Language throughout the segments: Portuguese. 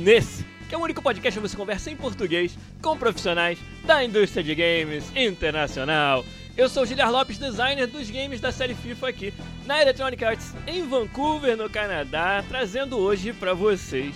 Nesse, que é o único podcast onde você conversa em português com profissionais da indústria de games internacional. Eu sou o Giliar Lopes, designer dos games da série FIFA aqui na Electronic Arts em Vancouver, no Canadá, trazendo hoje pra vocês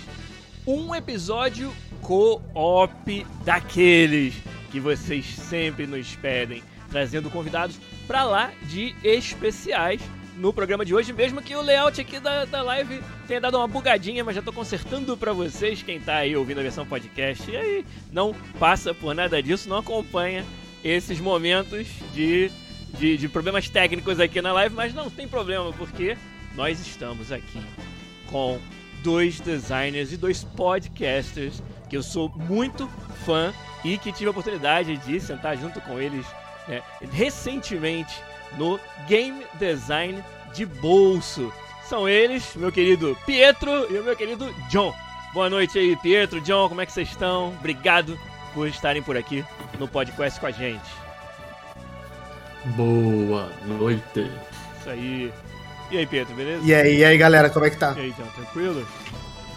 um episódio co-op daqueles que vocês sempre nos pedem, trazendo convidados pra lá de especiais no programa de hoje, mesmo que o layout aqui da, da live tenha dado uma bugadinha, mas já tô consertando pra vocês, quem tá aí ouvindo a versão podcast, e aí não passa por nada disso, não acompanha esses momentos de, de, de problemas técnicos aqui na live, mas não tem problema, porque nós estamos aqui com dois designers e dois podcasters que eu sou muito fã e que tive a oportunidade de sentar junto com eles né, recentemente no Game Design de Bolso. São eles, meu querido Pietro e o meu querido John. Boa noite aí, Pietro, John, como é que vocês estão? Obrigado por estarem por aqui no podcast com a gente. Boa noite. Isso aí. E aí, Pietro, beleza? E aí, e aí, galera, como é que tá? E aí, John, tranquilo?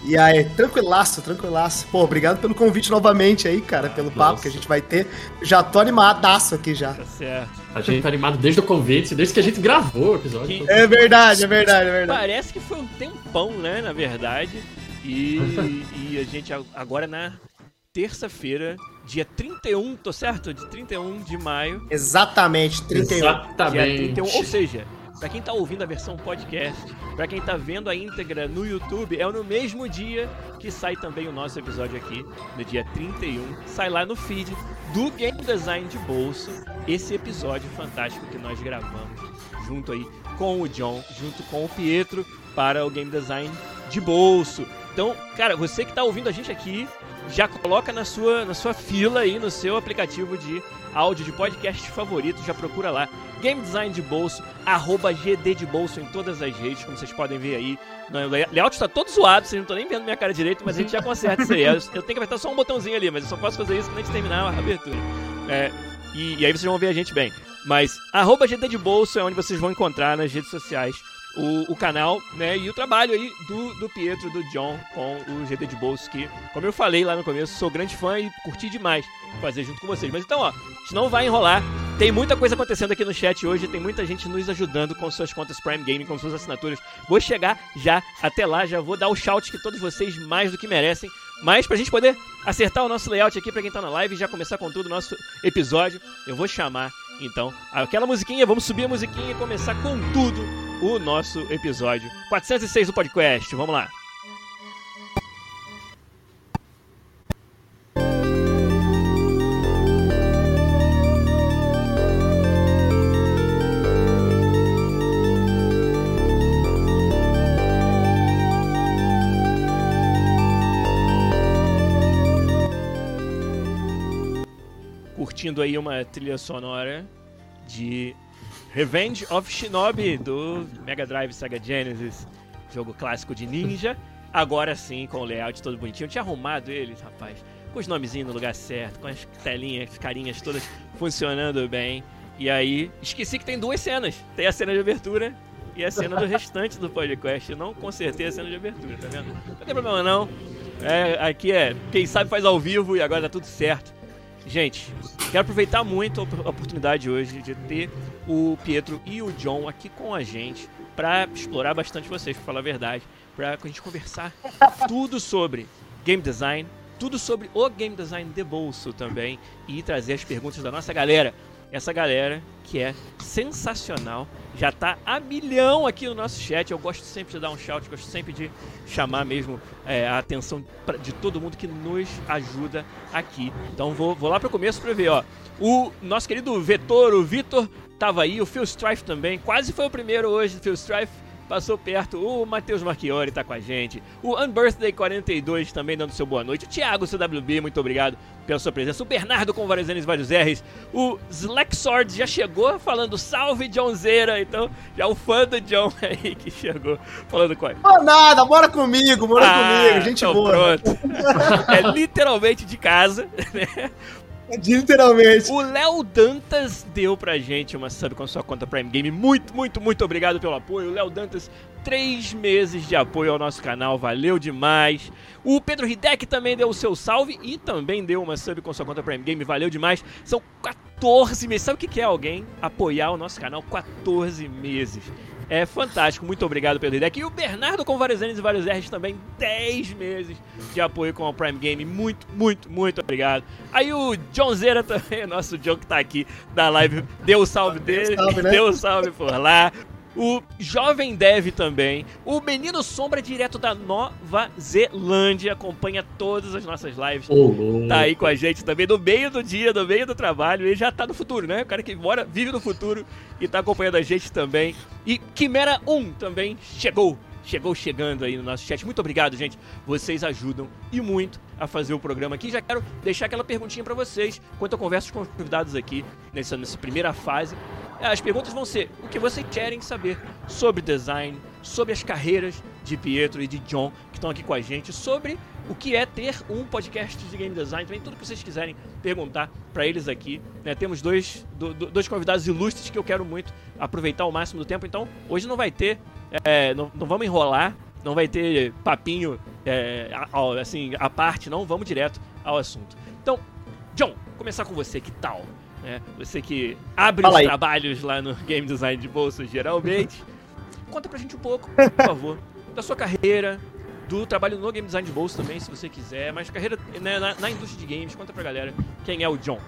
E aí, tranquilaço, tranquilaço. Pô, obrigado pelo convite novamente aí, cara, pelo papo nossa. que a gente vai ter. Já tô animadaço aqui já. Tá certo. A gente tá animado desde o convite, desde que a gente gravou o episódio. Que- É verdade, é verdade, é verdade. Parece que foi um tempão, né, na verdade. E, e a gente agora na terça-feira, dia 31, tô certo? De 31 de maio. Exatamente, 31. Dia Exatamente. 31, ou seja, pra quem tá ouvindo a versão podcast, pra quem tá vendo a íntegra no YouTube, é no mesmo dia que sai também o nosso episódio aqui, no dia 31. Sai lá no feed do Game Design de Bolso, esse episódio fantástico que nós gravamos junto aí com o John, junto com o Pietro para o Game Design de Bolso. Então, cara, você que tá ouvindo a gente aqui, já coloca na sua, na sua fila aí, no seu aplicativo de áudio de podcast favorito, já procura lá. Game Design de Bolso, arroba GD de Bolso em todas as redes, como vocês podem ver aí. Lay- layout está todo zoado, vocês não estão nem vendo minha cara direito, mas a gente já conserta isso aí. Eu, tenho que apertar só um botãozinho ali, mas eu só posso fazer isso quando a gente terminar a abertura. É, e, e aí vocês vão ver a gente bem. Mas arroba GD de Bolso é onde vocês vão encontrar nas redes sociais o, o canal, né, e o trabalho aí do, do Pietro, do John com o GD de Bolso, que, como eu falei lá no começo, sou grande fã e curti demais fazer junto com vocês. Mas então, ó, a gente não vai enrolar. Tem muita coisa acontecendo aqui no chat hoje, tem muita gente nos ajudando com suas contas Prime Gaming, com suas assinaturas. Vou chegar já até lá, já vou dar o shout que todos vocês mais do que merecem. Mas pra gente poder acertar o nosso layout aqui pra quem tá na live e já começar com tudo o nosso episódio, eu vou chamar então aquela musiquinha, vamos subir a musiquinha e começar com tudo o nosso episódio 406 do podcast. Vamos lá. Curtindo aí uma trilha sonora de Revenge of Shinobi do Mega Drive Sega Genesis, jogo clássico de ninja. Agora sim, com o layout todo bonitinho. Eu tinha arrumado eles, rapaz, com os nomezinhos no lugar certo, com as telinhas, as carinhas todas funcionando bem. E aí, esqueci que tem duas cenas. Tem a cena de abertura e a cena do restante do podcast. Não consertei a cena de abertura, tá vendo? Não tem problema não. É, aqui é, quem sabe faz ao vivo e agora tá tudo certo. Gente, quero aproveitar muito a op- a oportunidade hoje de ter o Pietro e o John aqui com a gente para explorar bastante vocês, pra falar a verdade, pra a gente conversar tudo sobre game design, tudo sobre o game design de bolso também e trazer as perguntas da nossa galera. essa galera que é sensacional. Já tá a milhão aqui no nosso chat. Eu gosto sempre de dar um shout, gosto sempre de chamar mesmo é, a atenção de todo mundo que nos ajuda aqui. Então vou, vou lá para o começo para ver, ó. O nosso querido Vetor, o Vitor, tava aí, o Phil Strife também. Quase foi o primeiro hoje, Phil Strife passou perto. O Matheus Marchiori tá com a gente. O Unbirthday 42 também dando seu boa noite. O Thiago CWB, muito obrigado pela sua presença. O Bernardo com vários N's e vários R's. O Slack Sword já chegou falando salve Johnzeira. Então, já o fã do John aí que chegou falando com ele. Não, nada, bora comigo, bora ah, comigo, gente então boa. Pronto. é literalmente de casa, né? Literalmente. O Léo Dantas deu pra gente uma sub com sua conta Prime Game. Muito, muito, muito obrigado pelo apoio. O Léo Dantas, três meses de apoio ao nosso canal. Valeu demais. O Pedro Hidek também deu o seu salve e também deu uma sub com sua conta Prime Game. Valeu demais. São 14 meses. Sabe o que é alguém apoiar o nosso canal? 14 meses. É fantástico, muito obrigado pelo ideia. E o Bernardo com vários N's e vários R's também, 10 meses de apoio com o Prime Game. Muito, muito, muito obrigado. Aí o John Zera também, nosso John que tá aqui da live, deu o salve dele, deu o salve, né? deu o salve por lá o Jovem Dev também, o Menino Sombra direto da Nova Zelândia, acompanha todas as nossas lives. Tá aí com a gente também, no meio do dia, no meio do trabalho, ele já tá no futuro, né? O cara que mora, vive no futuro e tá acompanhando a gente também. E Quimera 1 também chegou chegou chegando aí no nosso chat. Muito obrigado, gente. Vocês ajudam e muito a fazer o programa aqui. Já quero deixar aquela perguntinha para vocês, enquanto eu converso com os convidados aqui nessa, nessa primeira fase. As perguntas vão ser o que vocês querem saber sobre design, sobre as carreiras de Pietro e de John que estão aqui com a gente, sobre o que é ter um podcast de game design, também tudo que vocês quiserem perguntar para eles aqui. Né? Temos dois, do, dois convidados ilustres que eu quero muito aproveitar o máximo do tempo, então hoje não vai ter, é, não, não vamos enrolar, não vai ter papinho é, assim, a parte, não, vamos direto ao assunto. Então, John, começar com você, que tal? né? Você que abre Fala os aí. trabalhos lá no Game Design de Bolsa geralmente. Conta pra gente um pouco, por favor, da sua carreira, do trabalho no Game Design de Bolsa também, se você quiser, mas carreira né, na, na, indústria de games, conta pra galera quem é o John.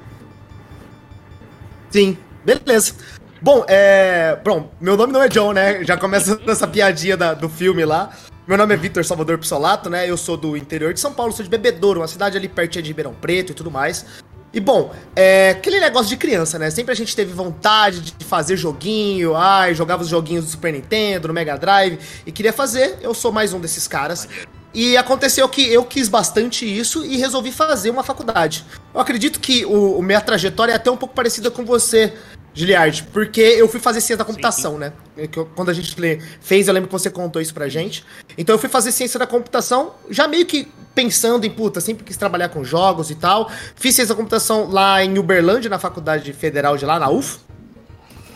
Sim, beleza. Bom, é. Bom, meu nome não é John, né? Já começa nessa piadinha da, do filme lá. Meu nome é Vitor Salvador Pissolato, né? Eu sou do interior de São Paulo, sou de Bebedouro, uma cidade ali pertinho de Ribeirão Preto e tudo mais. E bom, é aquele negócio de criança, né? Sempre a gente teve vontade de fazer joguinho, ai, jogava os joguinhos do Super Nintendo, no Mega Drive, e queria fazer. Eu sou mais um desses caras. E aconteceu que eu quis bastante isso e resolvi fazer uma faculdade. Eu acredito que o, o minha trajetória é até um pouco parecida com você, Giliard, porque eu fui fazer ciência da computação, sim, né? Eu, quando a gente fez, eu lembro que você contou isso pra gente. Então eu fui fazer ciência da computação, já meio que pensando em, puta, sempre quis trabalhar com jogos e tal. Fiz ciência da computação lá em Uberlândia, na faculdade federal de lá, na UF.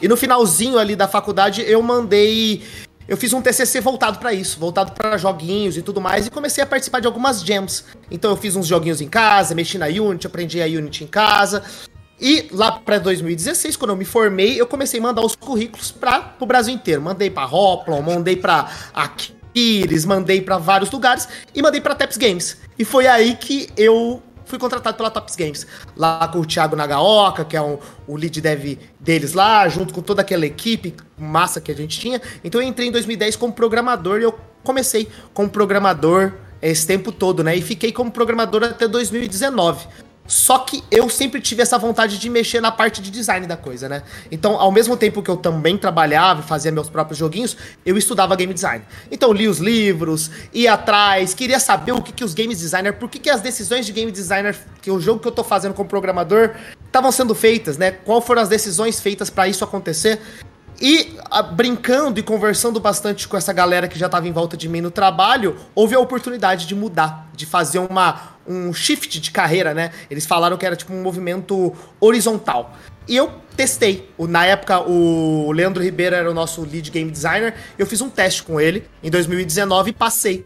E no finalzinho ali da faculdade eu mandei eu fiz um TCC voltado para isso, voltado para joguinhos e tudo mais, e comecei a participar de algumas jams. Então eu fiz uns joguinhos em casa, mexi na Unity, aprendi a Unity em casa. E lá para 2016, quando eu me formei, eu comecei a mandar os currículos para o Brasil inteiro. Mandei para Hoplon, mandei para Aquiles, mandei para vários lugares e mandei para Taps Games. E foi aí que eu fui contratado pela Taps Games. Lá com o Thiago Nagaoka, que é um, o lead dev deles lá, junto com toda aquela equipe massa que a gente tinha. Então eu entrei em 2010 como programador e eu comecei como programador esse tempo todo, né? E fiquei como programador até 2019. Só que eu sempre tive essa vontade de mexer na parte de design da coisa, né? Então, ao mesmo tempo que eu também trabalhava e fazia meus próprios joguinhos, eu estudava game design. Então, li os livros, ia atrás, queria saber o que, que os game designers, por que, que as decisões de game designer, que o jogo que eu tô fazendo como programador, estavam sendo feitas, né? Qual foram as decisões feitas para isso acontecer? E a, brincando e conversando bastante com essa galera que já estava em volta de mim no trabalho, houve a oportunidade de mudar, de fazer uma, um shift de carreira, né? Eles falaram que era tipo um movimento horizontal. E eu testei. Na época, o Leandro Ribeiro era o nosso lead game designer. Eu fiz um teste com ele em 2019 e passei.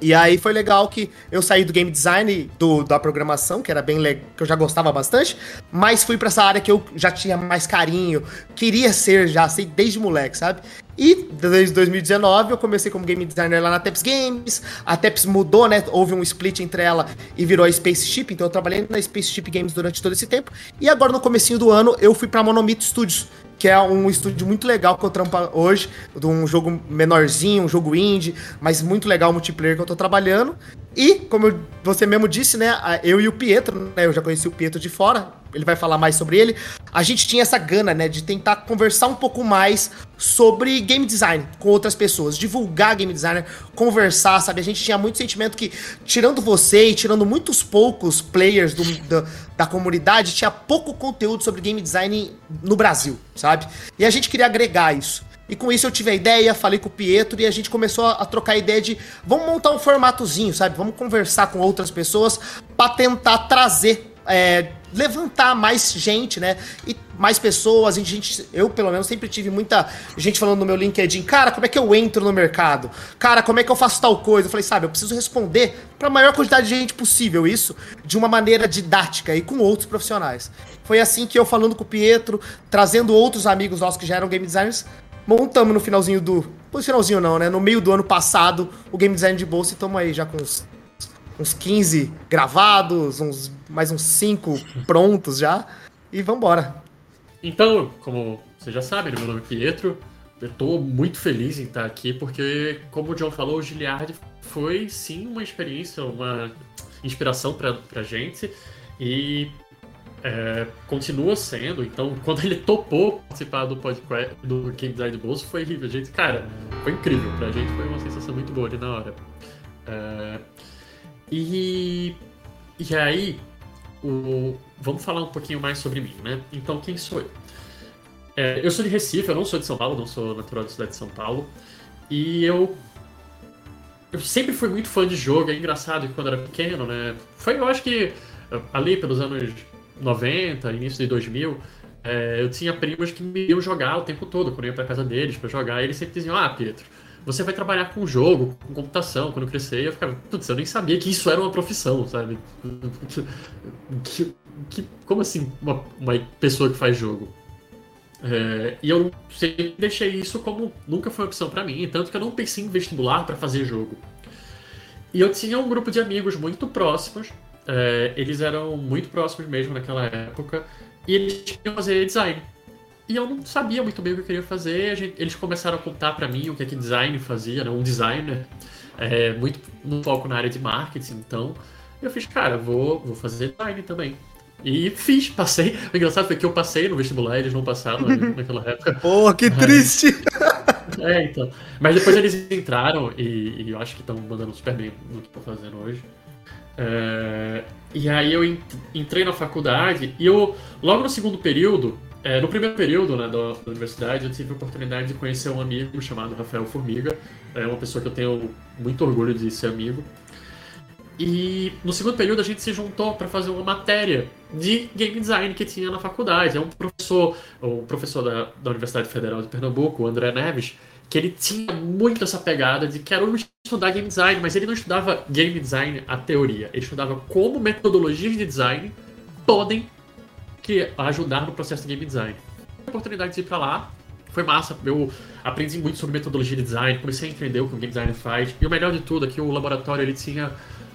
E aí foi legal que eu saí do game design, do, da programação, que era bem legal, que eu já gostava bastante, mas fui para essa área que eu já tinha mais carinho, queria ser já, sei, desde moleque, sabe? E desde 2019 eu comecei como game designer lá na Teps Games. A Teps mudou, né? Houve um split entre ela e virou a Spaceship, então eu trabalhei na Spaceship Games durante todo esse tempo. E agora no comecinho do ano eu fui pra Monomito Studios, que é um estúdio muito legal que eu trampo hoje, de um jogo menorzinho, um jogo indie, mas muito legal multiplayer que eu tô trabalhando. E, como você mesmo disse, né, eu e o Pietro, né, eu já conheci o Pietro de fora, ele vai falar mais sobre ele. A gente tinha essa gana, né, de tentar conversar um pouco mais sobre game design com outras pessoas, divulgar game designer, conversar, sabe? A gente tinha muito sentimento que, tirando você e tirando muitos poucos players do, da, da comunidade, tinha pouco conteúdo sobre game design no Brasil, sabe? E a gente queria agregar isso. E com isso eu tive a ideia, falei com o Pietro e a gente começou a, a trocar a ideia de vamos montar um formatozinho, sabe? Vamos conversar com outras pessoas para tentar trazer, é, levantar mais gente, né? E mais pessoas. A gente, eu, pelo menos, sempre tive muita gente falando no meu LinkedIn, cara, como é que eu entro no mercado? Cara, como é que eu faço tal coisa? Eu falei, sabe, eu preciso responder para a maior quantidade de gente possível isso, de uma maneira didática e com outros profissionais. Foi assim que eu falando com o Pietro, trazendo outros amigos nossos que já eram game designers, montamos no finalzinho do. No finalzinho não, né? No meio do ano passado, o game design de bolsa e estamos aí já com uns, uns 15 gravados, uns, mais uns 5 prontos já. E vambora. Então, como você já sabe, meu nome é Pietro. Eu tô muito feliz em estar aqui, porque, como o John falou, o Giliard foi sim uma experiência, uma inspiração pra, pra gente. E é, continua sendo. Então, quando ele topou participar do podcast do Game Design Bolso, foi horrível. Gente, cara, foi incrível. Pra gente foi uma sensação muito boa ali na hora. É, e, e aí, o, vamos falar um pouquinho mais sobre mim, né? Então, quem sou eu? É, eu sou de Recife, eu não sou de São Paulo, não sou natural da cidade de São Paulo. E eu eu sempre fui muito fã de jogo, é engraçado que quando era pequeno, né? Foi, eu acho que ali pelos anos 90, início de 2000, é, eu tinha primos que me iam jogar o tempo todo, quando eu ia pra casa deles pra jogar, e eles sempre diziam, ah, Pietro, você vai trabalhar com jogo, com computação, quando eu crescer, eu ficava, putz, eu nem sabia que isso era uma profissão, sabe? Que, que, como assim, uma, uma pessoa que faz jogo? É, e eu sempre deixei isso como nunca foi opção para mim, tanto que eu não pensei em vestibular para fazer jogo. E eu tinha um grupo de amigos muito próximos é, eles eram muito próximos mesmo naquela época e eles queriam fazer design. E eu não sabia muito bem o que eu queria fazer. Gente, eles começaram a contar para mim o que é que design fazia, né? um designer, é, muito no foco na área de marketing. Então eu fiz, cara, vou, vou fazer design também. E fiz, passei. O engraçado foi que eu passei no vestibular, eles não passaram né, naquela época. Pô, que triste! É, então. Mas depois eles entraram e, e eu acho que estão mandando super bem no que estou fazendo hoje. É, e aí eu entrei na faculdade e eu, logo no segundo período, é, no primeiro período né, da, da, universidade, eu tive a oportunidade de conhecer um amigo chamado Rafael Formiga. É uma pessoa que eu tenho muito orgulho de ser amigo. E no segundo período a gente se juntou para fazer uma matéria de game design que tinha na faculdade. É um professor, o professor da, da Universidade Federal de Pernambuco, o André Neves, que ele tinha muito essa pegada de quero estudar game design, mas ele não estudava game design a teoria, ele estudava como metodologias de design podem que ajudar no processo de game design. A oportunidade de ir para lá foi massa, eu aprendi muito sobre metodologia de design, comecei a entender o que o game design faz, e o melhor de tudo é que o laboratório ele tinha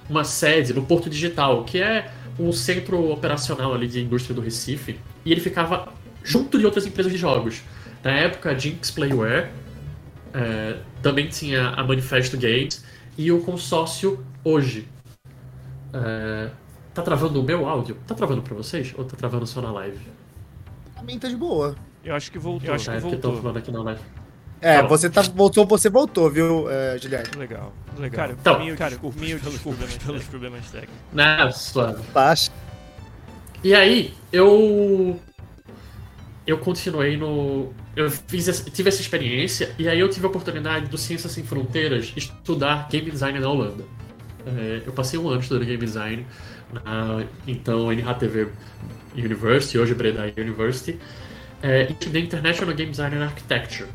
uma sede no Porto Digital, que é um centro operacional ali de indústria do Recife, e ele ficava junto de outras empresas de jogos. Na época, a Jinx Playware é, também tinha a Manifesto Games e o consórcio hoje. É, tá travando o meu áudio? Tá travando pra vocês? Ou tá travando só na live? A mim tá de boa. Eu acho que voltou. Eu acho que é, voltou. Que falando aqui na live. É, tá você tá, voltou, você voltou, viu, é, Guilherme? Legal, legal. Cara, então, mim, cara, por mim eu pelos problemas, pelos problemas técnicos. Nossa. Baixa. E aí, eu eu continuei no. Eu fiz essa, tive essa experiência e aí eu tive a oportunidade do Ciências Sem Fronteiras estudar game design na Holanda. É, eu passei um ano estudando game design na então NHTV University, hoje Breda University, é, e estudei International Game Design and Architecture.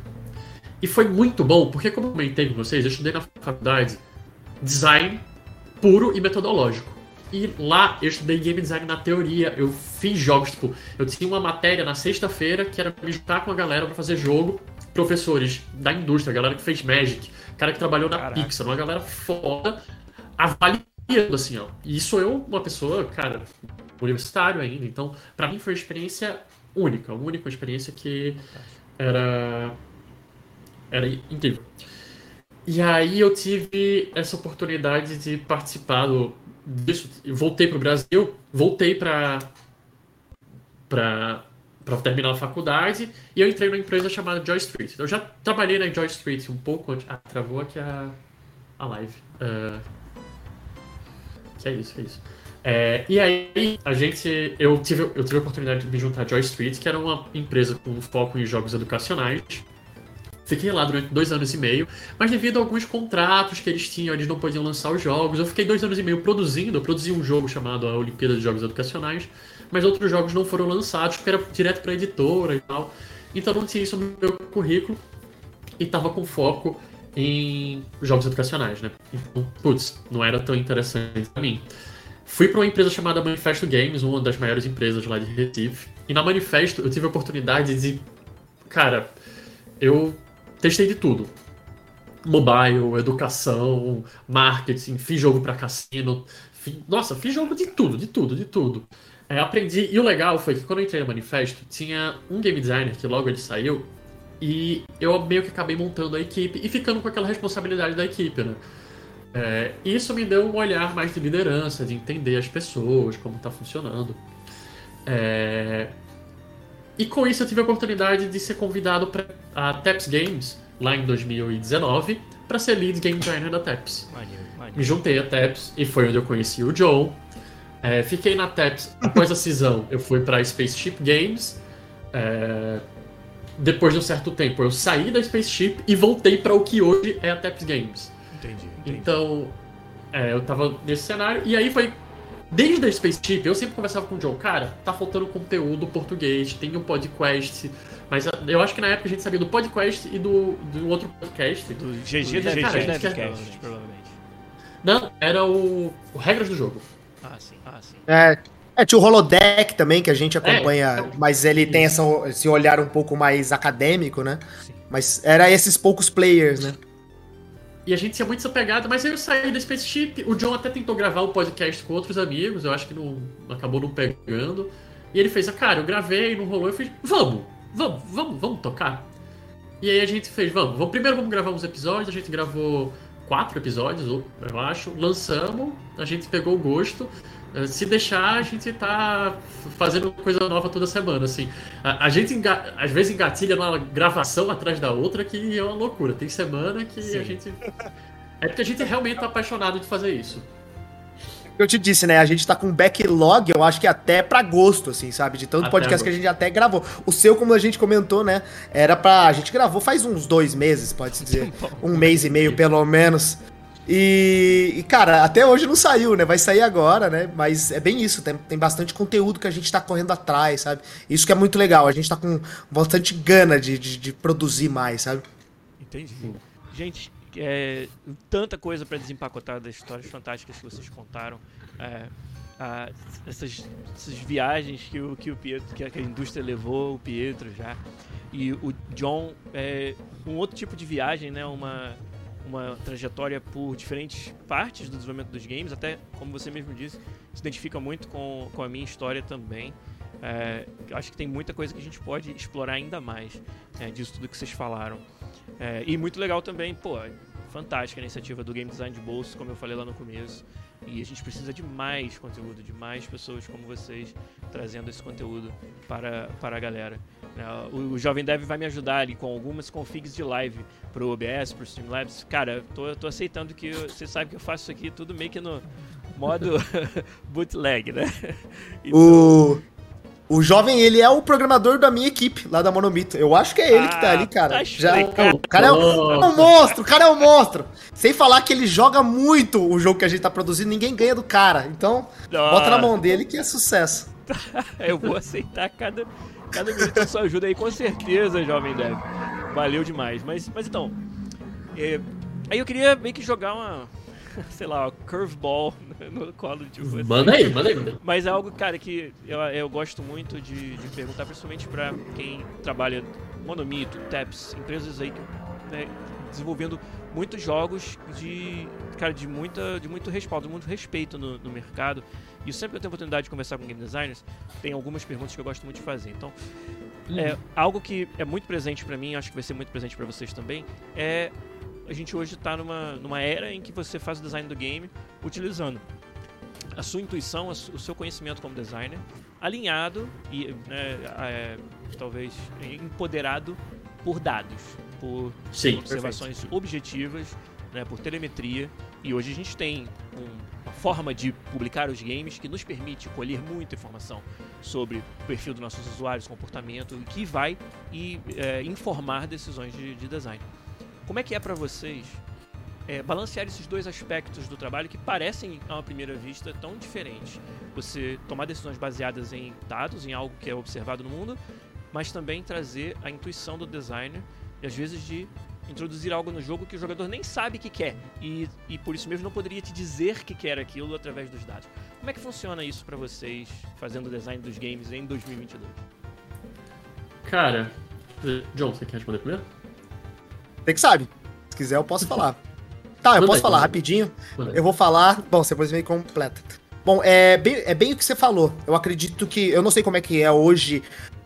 E foi muito bom, porque como eu comentei com vocês, eu estudei na faculdade design puro e metodológico. E lá eu estudei game design na teoria, eu fiz jogos, tipo, eu tinha uma matéria na sexta-feira que era me juntar com a galera para fazer jogo professores da indústria, galera que fez Magic, cara que trabalhou na Caraca. Pixar, uma galera foda, avaliando, assim, ó. E sou eu, uma pessoa, cara, universitário ainda, então, pra mim foi uma experiência única, uma única experiência que era, era incrível. E aí eu tive essa oportunidade de participar do, disso. Voltei pro Brasil, voltei pra, pra, pra terminar a faculdade e eu entrei numa empresa chamada Joy Street. Eu já trabalhei na Joy Street um pouco antes. Ah, travou aqui a, a live. Ah, que é isso, que é isso. É, e aí, a gente. Eu tive, eu tive a oportunidade de me juntar à Joy Street, que era uma empresa com foco em jogos educacionais. Fiquei lá durante dois anos e meio, mas devido a alguns contratos que eles tinham, eles não podiam lançar os jogos. Eu fiquei dois anos e meio produzindo. Eu produzi um jogo chamado a Olimpíada de Jogos Educacionais, mas outros jogos não foram lançados, porque era direto pra editora e tal. Então não tinha isso no meu currículo e tava com foco em jogos educacionais, né? Então, putz, não era tão interessante pra mim. Fui para uma empresa chamada Manifesto Games, uma das maiores empresas lá de Recife. E na Manifesto eu tive a oportunidade de. Cara, eu testei de tudo: mobile, educação, marketing, fiz jogo para cassino. fi- Nossa, fiz jogo de tudo, de tudo, de tudo. É, aprendi. E o legal foi que quando eu entrei no Manifesto, tinha um game designer que logo ele saiu. E eu meio que acabei montando a equipe e ficando com aquela responsabilidade da equipe, né? É, isso me deu um olhar mais de liderança, de entender as pessoas, como está funcionando. É, e com isso eu tive a oportunidade de ser convidado para a TEPS Games, lá em 2019, para ser lead game designer da. Maneiro, Me juntei a TEPS e foi onde eu conheci o John. É, fiquei na TEPS. Após a cisão, eu fui para Spaceship Games. É, depois de um certo tempo, eu saí da Spaceship e voltei para o que hoje é a TEPS Games. Entendi, entendi. Então, é, eu tava nesse cenário. E aí foi. Desde a Spaceship, eu sempre conversava com o John, cara, tá faltando conteúdo português, tem um podcast. Mas eu acho que na época a gente sabia do podcast e do, do outro podcast. Do GG do Cara, GG a gente quer- Devcast, provavelmente. Não, era o, o Regras do Jogo. Ah, sim, ah, sim. É, é, tinha o Holodeck também, que a gente acompanha, então- mas ele tem essa, esse olhar um pouco mais acadêmico, né? Sim. Mas era esses poucos players, né? E a gente tinha muito essa pegada, mas eu saí da Spaceship. O John até tentou gravar o podcast com outros amigos, eu acho que não acabou não pegando. E ele fez, ah, cara, eu gravei, não rolou. Eu fiz, vamos, vamos, vamos, vamos tocar. E aí a gente fez, vamos, vamos primeiro vamos gravar uns episódios. A gente gravou quatro episódios, eu acho. Lançamos, a gente pegou o gosto. Eh, Se deixar, a gente tá fazendo coisa nova toda semana, assim. A, a gente, enga- às vezes, engatilha uma gravação atrás da outra que é uma loucura. Tem semana que Sim. a gente... É porque a gente realmente tá apaixonado de fazer isso. Eu te disse, né? A gente tá com um backlog, eu acho que até pra gosto, assim, sabe? De tanto Até podcast que a gente até gravou. O seu, como a gente comentou, né? Era pra. A gente gravou faz uns dois meses, pode-se dizer. Um mês e meio, pelo menos. E, e, cara, até hoje não saiu, né? Vai sair agora, né? Mas é bem isso, tem, tem bastante conteúdo que a gente tá correndo atrás, sabe? Isso que é muito legal, a gente tá com bastante gana de, de, de produzir mais, sabe? Entendi. Gente, é, tanta coisa pra desempacotar das histórias fantásticas que vocês contaram. É, a- essas, essas viagens que o, que o Pietro, que a, indústria levou o Pietro já. E o John, é, um outro tipo de viagem, né? Uma, uma trajetória por diferentes partes do desenvolvimento dos games, até como você mesmo disse, se identifica muito com, com a minha história também. É, acho que tem muita coisa que a gente pode explorar ainda mais é, disso tudo que vocês falaram. É, e muito legal também, pô, fantástica a iniciativa do Game Design de Bolso, como eu falei lá no começo. E a gente precisa de mais conteúdo, de mais pessoas como vocês trazendo esse conteúdo para, para a galera. É, o, o Jovem Dev vai me ajudar ali com algumas configs de live pro OBS, pro Streamlabs. Cara, tô, tô aceitando que você sabe que eu faço isso aqui tudo meio que no modo bootleg, né? Então, O, o jovem, ele é o programador da minha equipe, lá da Monomito. Eu acho que é ele que tá Ah, ali, cara. tá Já, explicado. o cara é um, é um monstro, o cara é um monstro. Sem falar que ele joga muito o jogo que a gente tá produzindo, ninguém ganha do cara. Então, bota na mão dele que é sucesso. Eu vou aceitar cada, cada minuto da sua ajuda aí, com certeza, jovem Dev. Valeu demais. Mas, mas então, é, aí eu queria meio que jogar uma, sei lá, curveball no colo de vocês. Manda aí, manda aí. Mas é algo, cara, que eu, eu gosto muito de, de perguntar, principalmente pra quem trabalha Monomito, Taps, empresas aí que, né, desenvolvendo muitos jogos de, cara, de, muita, de muito respaldo, muito respeito no, no mercado. E sempre que eu tenho a oportunidade de conversar com game designers, tem algumas perguntas que eu gosto muito de fazer. Então, uhum. é, algo que é muito presente para mim, acho que vai ser muito presente para vocês também, é a gente hoje está numa, numa era em que você faz o design do game utilizando a sua intuição, o seu conhecimento como designer, alinhado e né, é, talvez empoderado por dados, por Sim, observações perfeito. objetivas, né, por telemetria. E hoje a gente tem um, uma forma de publicar os games que nos permite colher muita informação sobre o perfil dos nossos usuários, comportamento, que vai e, é, informar decisões de, de design. Como é que é para vocês é, balancear esses dois aspectos do trabalho que parecem, a uma primeira vista, tão diferentes. Você tomar decisões baseadas em dados, em algo que é observado no mundo, mas também trazer a intuição do designer e às vezes de introduzir algo no jogo que o jogador nem sabe que quer e, e por isso mesmo não poderia te dizer que quer aquilo através dos dados. Como é que funciona isso para vocês fazendo o design dos games em 2022? Cara, John, você quer responder primeiro? Tem que sabe. Se quiser, eu posso falar. Tá, eu posso falar rapidinho. Eu vou falar. Bom, você depois me completa. Bom, é bem, é bem o que você falou. Eu acredito que. Eu não sei como é que é hoje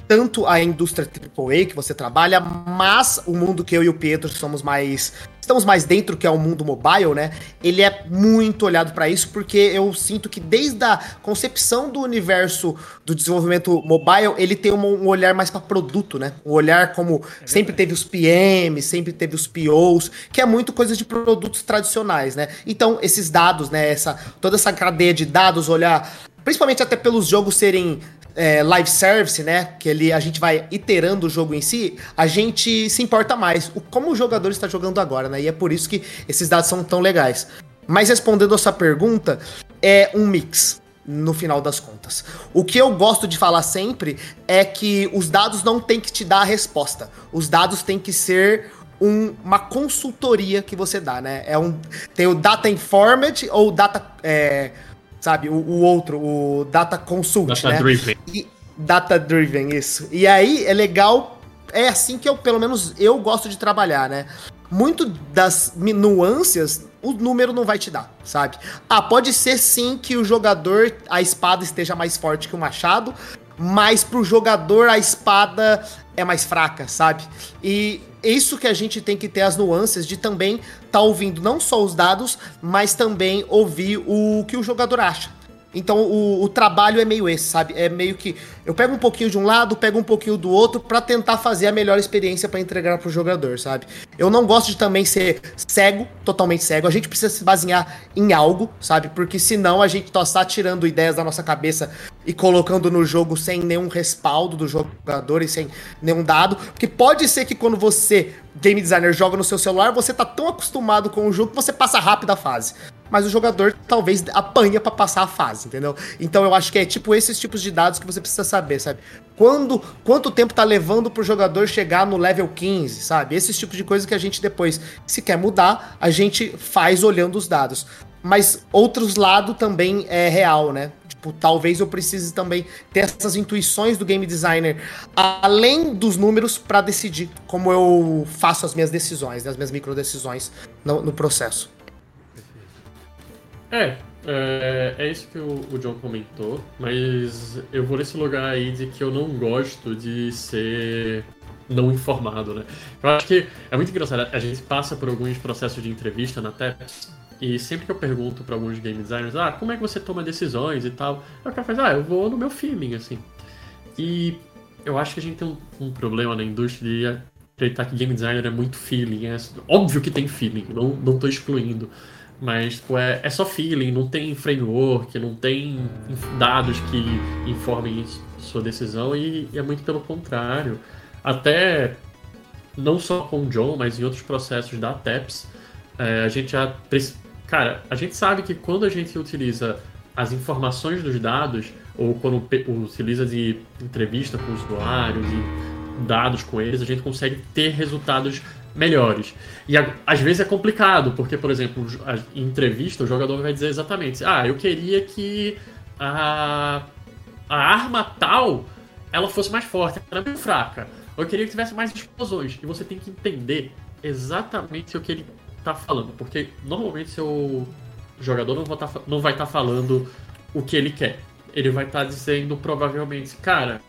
tanto a indústria AAA que você trabalha, mas o mundo que eu e o Pedro somos mais estamos mais dentro, que é o mundo mobile, né? Ele é muito olhado para isso, porque eu sinto que desde a concepção do universo do desenvolvimento mobile, ele tem um, um olhar mais para produto, né? Um olhar como é sempre teve os PMs, sempre teve os POs, que é muito coisa de produtos tradicionais, né? Então, esses dados, né? Essa, toda essa cadeia de dados, olhar principalmente até pelos jogos serem é, live service, né? Que ele, a gente vai iterando o jogo em si, a gente se importa mais o, como o jogador está jogando agora, né? E é por isso que esses dados são tão legais. Mas respondendo a sua pergunta, é um mix no final das contas. O que eu gosto de falar sempre é que os dados não tem que te dar a resposta. Os dados têm que ser um, uma consultoria que você dá, né? É um, tem o data informed ou data é, sabe? O, o outro, o Data Consult, Data né? Driven. E, data Driven, isso. E aí é legal, é assim que eu, pelo menos, eu gosto de trabalhar, né? Muito das nuances o número não vai te dar, sabe? Ah, pode ser sim que o jogador, a espada esteja mais forte que o machado, mas pro jogador a espada é mais fraca, sabe? E isso que a gente tem que ter as nuances de também tá ouvindo não só os dados, mas também ouvir o que o jogador acha. Então o, o, trabalho é meio esse, sabe? É meio que eu pego um pouquinho de um lado, pego um pouquinho do outro para tentar fazer a melhor experiência para entregar pro jogador, sabe? Eu não gosto de também ser cego, totalmente cego. A gente precisa se basear em algo, sabe? Porque senão a gente está tirando ideias da nossa cabeça e colocando no jogo sem nenhum respaldo do jogador e sem nenhum dado. Porque pode ser que quando você, game designer, joga no seu celular, você tá tão acostumado com o jogo que você passa rápido a fase mas o jogador talvez apanha para passar a fase, entendeu? Então eu acho que é tipo esses tipos de dados que você precisa saber, sabe? Quando, quanto tempo tá levando pro jogador chegar no level 15, sabe? Esses tipos de coisas que a gente depois, se quer mudar, a gente faz olhando os dados. Mas outros lados também é real, né? Tipo, talvez eu precise também ter essas intuições do game designer além dos números para decidir como eu faço as minhas decisões, né? as minhas micro decisões no, no processo. É, é, é isso que o, o, John comentou, mas eu vou nesse lugar aí de que eu não gosto de ser não informado, né? Eu acho que é muito engraçado, a gente passa por alguns processos de entrevista na TEPS, e sempre que eu pergunto para alguns game designers, ah, como é que você toma decisões e tal, o cara faz, ah, eu vou no meu feeling, assim. E eu acho que a gente tem um, um problema na indústria de acreditar que game designer é muito feeling, é óbvio que tem feeling, não, não tô excluindo, mas tipo, é, é só feeling, não tem framework, não tem dados que informem sua decisão e, e é muito pelo contrário. Até não só com o John, mas em outros processos da TEPS, é, a gente já. Cara, a gente sabe que quando a gente utiliza as informações dos dados, ou quando utiliza de entrevista com usuários e dados com eles, a gente consegue ter resultados melhores. E às vezes é complicado, porque, por exemplo, em entrevista o jogador vai dizer exatamente: ah, eu queria que a, a arma tal ela fosse mais forte, ela é muito fraca. Eu queria que tivesse mais explosões. E você tem que entender exatamente o que ele tá falando. Porque normalmente seu jogador não vai tá, estar tá falando o que ele quer. Ele vai estar tá dizendo provavelmente, cara,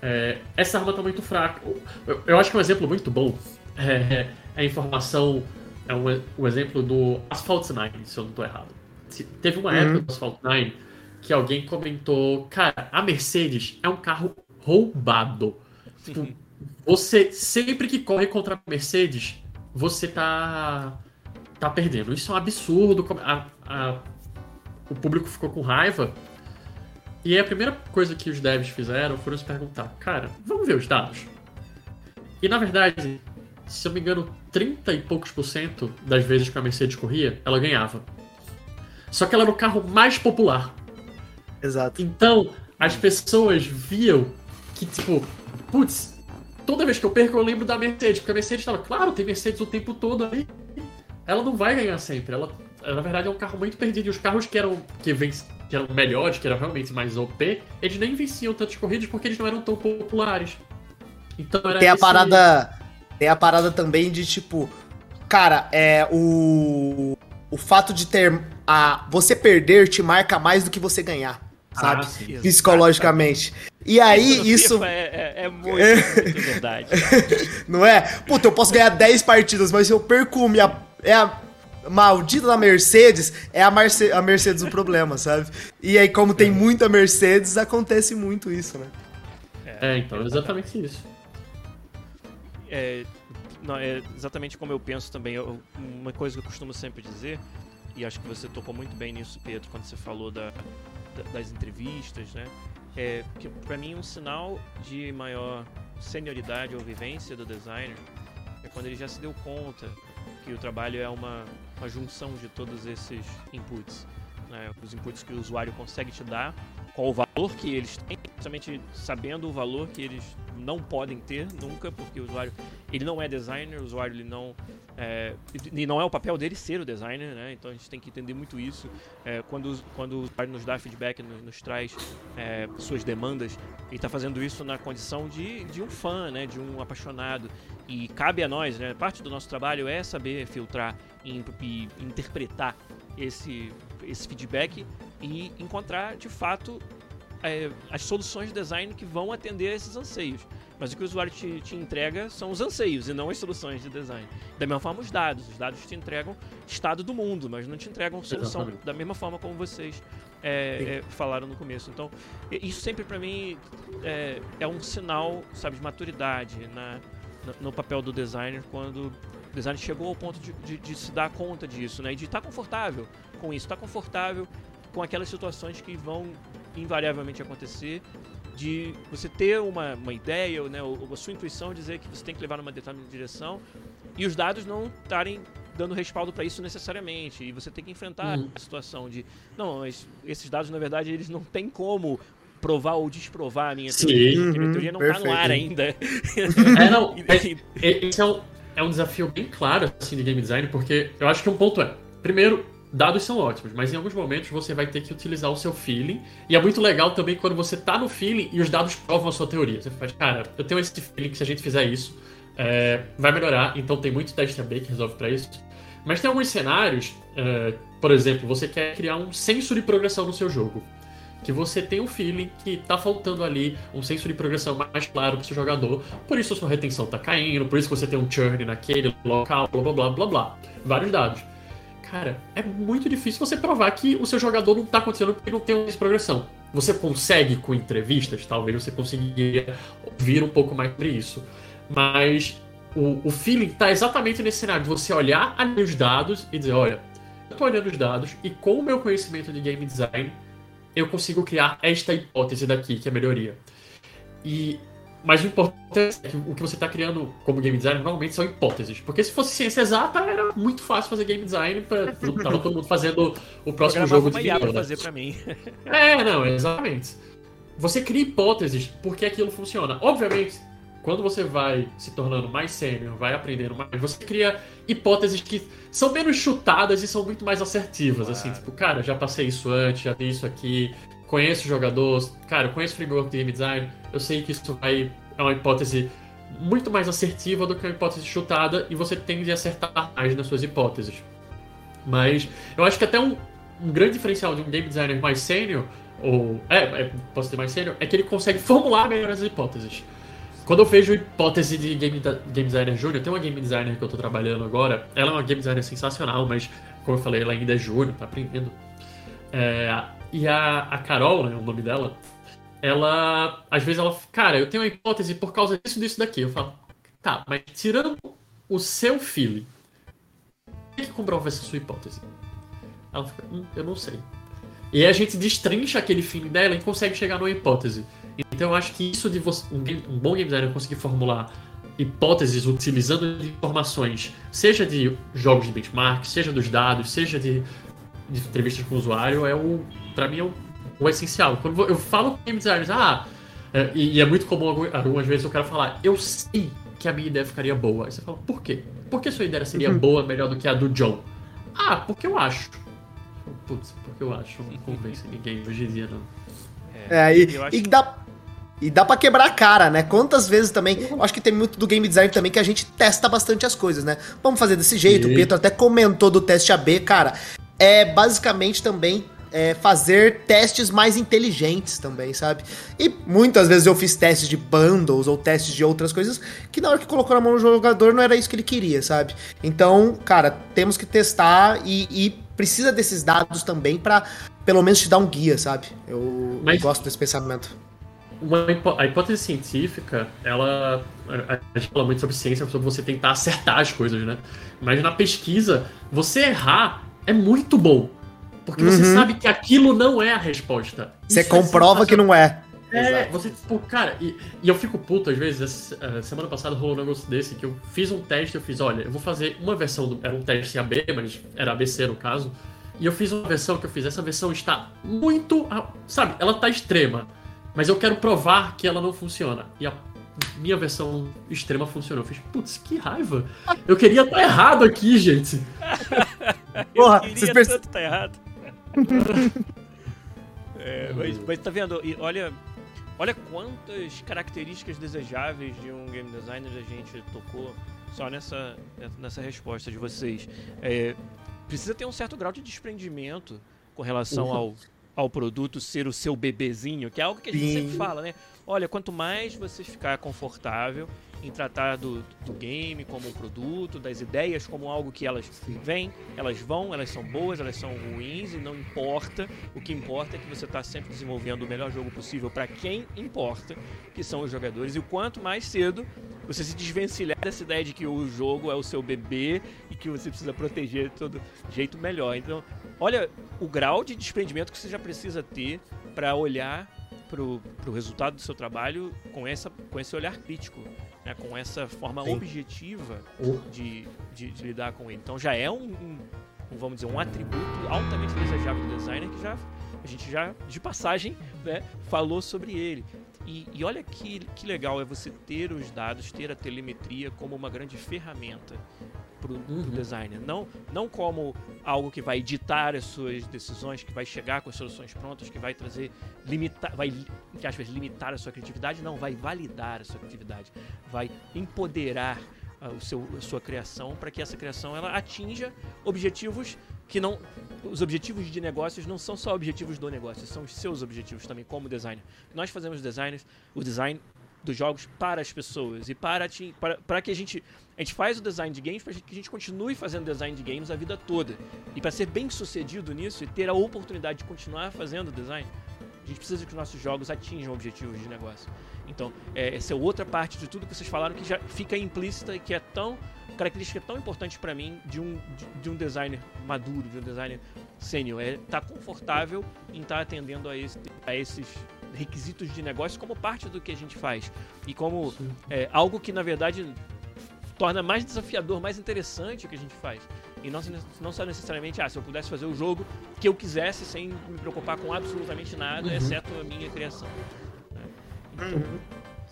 é, essa arma tá muito fraca. Eu, eu, acho que um exemplo muito bom é, é a informação. É um, um, exemplo do Asphalt 9, se eu não estou errado. Teve uma uhum. época do Asphalt 9 que alguém comentou, cara, a Mercedes é um carro roubado. Tipo, você sempre que corre contra a Mercedes, você tá tá perdendo. Isso é um absurdo. A, a, o público ficou com raiva. E a primeira coisa que os devs fizeram foram se perguntar, cara, vamos ver os dados. E na verdade, se eu me engano, 30 e poucos por cento das vezes que a Mercedes corria, ela ganhava. Só que ela era o carro mais popular. Exato. Então, as pessoas viam que, tipo, putz, toda vez que eu perco eu lembro da Mercedes, porque a Mercedes estava, claro, tem Mercedes o tempo todo aí. Ela não vai ganhar sempre. Ela, na verdade, é um carro muito perdido. E os carros que eram, que, venc... que eram melhores, que eram realmente mais OP, eles nem venciam tantas corridas porque eles não eram tão populares. Então era Tem a parada. Tem a parada também de tipo. Cara, é o. O fato de ter. A, você perder te marca mais do que você ganhar sabe? Ah, sim, Psicologicamente. E aí, isso. É, é, é muito, é muito verdade. Não é? Puta, eu posso ganhar 10 partidas, mas se eu perco minha. É a maldita da Mercedes, é a, Merce a Mercedes o problema, sabe? E aí, como tem muita Mercedes, acontece muito isso, né? É, então, exatamente isso. É, não, é exatamente como eu penso também. Eu, uma coisa que eu costumo sempre dizer, e acho que você tocou muito bem nisso, Pedro, quando você falou da, das entrevistas, né? É, para mim um sinal de maior senioridade ou vivência do designer é quando ele já se deu conta que o trabalho é uma, uma junção de todos esses inputs. Né? Os inputs que o usuário consegue te dar, qual o valor que eles têm, justamente sabendo o valor que eles não podem ter nunca, porque o usuário ele não é designer, o usuário ele não é, e não é o papel dele ser o designer, né? Então a gente tem que entender muito isso. É, quando, quando o usuário nos dá feedback, nos, nos traz é, suas demandas, ele está fazendo isso na condição de, de um fã, né? De um apaixonado. E cabe a nós, né? Parte do nosso trabalho é saber filtrar e, e interpretar esse, esse feedback e encontrar de fato é, as soluções de design que vão atender a esses anseios. Mas o que o usuário te, te, entrega são os anseios e não as soluções de design. Da mesma forma, os dados. Os dados te entregam estado do mundo, mas não te entregam solução Exatamente. da mesma forma como vocês é, é, falaram no começo. Então, isso sempre para mim é, é, um sinal, sabe, de maturidade na, no papel do designer quando o designer chegou ao ponto de, de, de se dar conta disso, né? E de estar tá confortável com isso, estar tá confortável com aquelas situações que vão invariavelmente acontecer de você ter uma, uma ideia, né, ou, a sua intuição dizer que você tem que levar numa determinada direção e os dados não estarem dando respaldo para isso necessariamente e você tem que enfrentar uhum. a situação de não, mas esses dados na verdade eles não têm como provar ou desprovar a minha Sim, teoria, uhum, minha teoria não está no ar ainda. É, não, é, é, esse é um, é um desafio bem claro assim, de game design, porque eu acho que um ponto é, primeiro, dados são ótimos, mas em alguns momentos você vai ter que utilizar o seu feeling. E é muito legal também quando você tá no feeling e os dados provam a sua teoria. Você faz, cara, eu tenho esse feeling que se a gente fizer isso, é, vai melhorar. Então tem muito teste AB que resolve para isso. Mas tem alguns cenários, é, por exemplo, você quer criar um senso de progressão no seu jogo. Que você tem um feeling que tá faltando ali um senso de progressão mais claro pro seu jogador. Por isso a sua retenção tá caindo, por isso você tem um churn naquele local, blá blá blá blá blá. Vários dados cara, é muito difícil você provar que o seu jogador não tá acontecendo porque não tem uma progressão. Você consegue com entrevistas, talvez você conseguiria ouvir um pouco mais sobre isso. Mas o, o feeling tá exatamente nesse cenário de você olhar ali os dados e dizer, olha, eu tô olhando os dados e com o meu conhecimento de game design, eu consigo criar esta hipótese daqui, que é melhoria. E mas o importante é que o que você está criando como game design normalmente são hipóteses. Porque se fosse ciência exata, era muito fácil fazer game design. Pra, tava todo mundo fazendo o próximo jogo de vida. Pra fazer pra mim. É, não, exatamente. Você cria hipóteses porque aquilo funciona. Obviamente, quando você vai se tornando mais sênior, vai aprendendo mais, você cria hipóteses que são menos chutadas e são muito mais assertivas. Assim, tipo, cara, já passei isso antes, já vi isso aqui, conheço jogadores, cara, eu conheço framework de game design, eu sei que isso vai é uma hipótese muito mais assertiva do que uma hipótese chutada e você tende a acertar mais nas suas hipóteses. Mas eu acho que até um, um grande diferencial de um game designer mais sênior, ou. É, é, posso ser mais sênior, é que ele consegue formular melhor as hipóteses. Quando eu vejo hipótese de game, game designer júnior, tem uma game designer que eu tô trabalhando agora, ela é uma game designer sensacional, mas, como eu falei, ela ainda é júnior, tá aprendendo. É, e a, a Carol, né, o nome dela, ela, às vezes ela, cara, eu tenho uma hipótese por causa disso, disso, daqui. Eu falo, tá, mas tirando o seu feeling, o que comprova essa sua hipótese? Ela fica, hum, eu não sei. E a gente destrincha aquele feeling dela e consegue chegar numa hipótese. Então eu acho que isso de você, um, um bom game designer conseguir formular hipóteses utilizando informações, seja de jogos de benchmark, seja dos dados, seja de, de entrevistas com o usuário, é o, para mim é o, o, essencial. Quando eu falo com game designers, ah, é, e, e, é muito comum algumas vezes eu quero falar, eu sei que a minha ideia ficaria boa. Aí você fala, por quê? Por que sua ideia seria uhum. boa, melhor do que a do John? Ah, porque eu acho. Putz, porque eu acho. Não convence ninguém hoje em dia, não. É, e, acho... e dá, e dá pra quebrar a cara, né? Quantas vezes também. Eu acho que tem muito do game design também que a gente testa bastante as coisas, né? Vamos fazer desse jeito. O Pietro até comentou do teste AB, cara. É basicamente também é, fazer testes mais inteligentes também, sabe? E muitas vezes eu fiz testes de bundles ou testes de outras coisas que na hora que colocou na mão do jogador não era isso que ele queria, sabe? Então, cara, temos que testar e, e precisa desses dados também para pelo menos te dar um guia, sabe? Eu, Mas... eu gosto desse pensamento uma, a hipótese científica, ela. A gente fala muito sobre ciência, sobre você tentar acertar as coisas, né? Mas na pesquisa, você errar é muito bom. Porque uhum. você sabe que aquilo não é a resposta. Você Isso é comprova é que não é. É, Exato. você, tipo, cara, e, e, eu fico puto às vezes. Uh, semana passada rolou um negócio desse que eu fiz um teste, eu fiz, olha, eu vou fazer uma versão do. Era um teste AB, mas era ABC no caso. E eu fiz uma versão que eu fiz. Essa versão está muito. Sabe, ela tá extrema. Mas eu quero provar que ela não funciona. E a minha versão extrema funcionou. Eu fiz, putz, que raiva. Eu queria estar tá errado aqui, gente. Porra, eu queria vocês tanto estar tá errado. é, mas, mas tá vendo? olha, olha quantas características desejáveis de um game designer a gente tocou só nessa, nessa resposta de vocês. É, precisa ter um certo grau de desprendimento com relação uhum. ao ao produto ser o seu bebezinho, que é algo que a gente Sim. sempre fala, né? Olha, quanto mais você ficar confortável em tratar do, do game como um produto, das ideias como algo que elas vêm, elas vão, elas são boas, elas são ruins e não importa. O que importa é que você está sempre desenvolvendo o melhor jogo possível para quem importa, que são os jogadores. E o quanto mais cedo você se desvencilhar dessa ideia de que o jogo é o seu bebê e que você precisa proteger de todo jeito melhor. Então, olha o grau de desprendimento que você já precisa ter para olhar para o resultado do seu trabalho com, essa, com esse olhar crítico, né? com essa forma Sim. objetiva de, de, de, lidar com ele. Então já é um, um, vamos dizer, um atributo altamente desejável do designer que já a gente já de passagem né, falou sobre ele. E, e, olha que, que legal é você ter os dados, ter a telemetria como uma grande ferramenta para o uhum. designer. Não, não como algo que vai editar as suas decisões, que vai chegar com as soluções prontas, que vai trazer, limitar, vai, às vezes limitar a sua criatividade. Não, vai validar a sua criatividade, vai empoderar o seu, a sua criação para que essa criação ela atinja objetivos que não os objetivos de negócios não são só objetivos do negócio, são os seus objetivos também como designer. Nós fazemos designers, o design dos jogos para as pessoas e para, para, para que a gente a gente faz o design de games para que a gente continue fazendo design de games a vida toda e para ser bem sucedido nisso e ter a oportunidade de continuar fazendo design a gente precisa que os nossos jogos atinjam objetivos de negócio então é, essa é outra parte de tudo que vocês falaram que já fica implícita e que é tão característica tão importante para mim de um, de, de, um designer maduro, de um designer sênior, é estar tá confortável em estar tá atendendo a, esse, a esses requisitos de negócio como parte do que a gente faz. E como é, algo que, na verdade, torna mais desafiador, mais interessante o que a gente faz. E não, não só necessariamente, ah, se eu pudesse fazer o jogo que eu quisesse sem me preocupar com absolutamente nada, uhum. exceto a minha criação. Né? Então, uhum.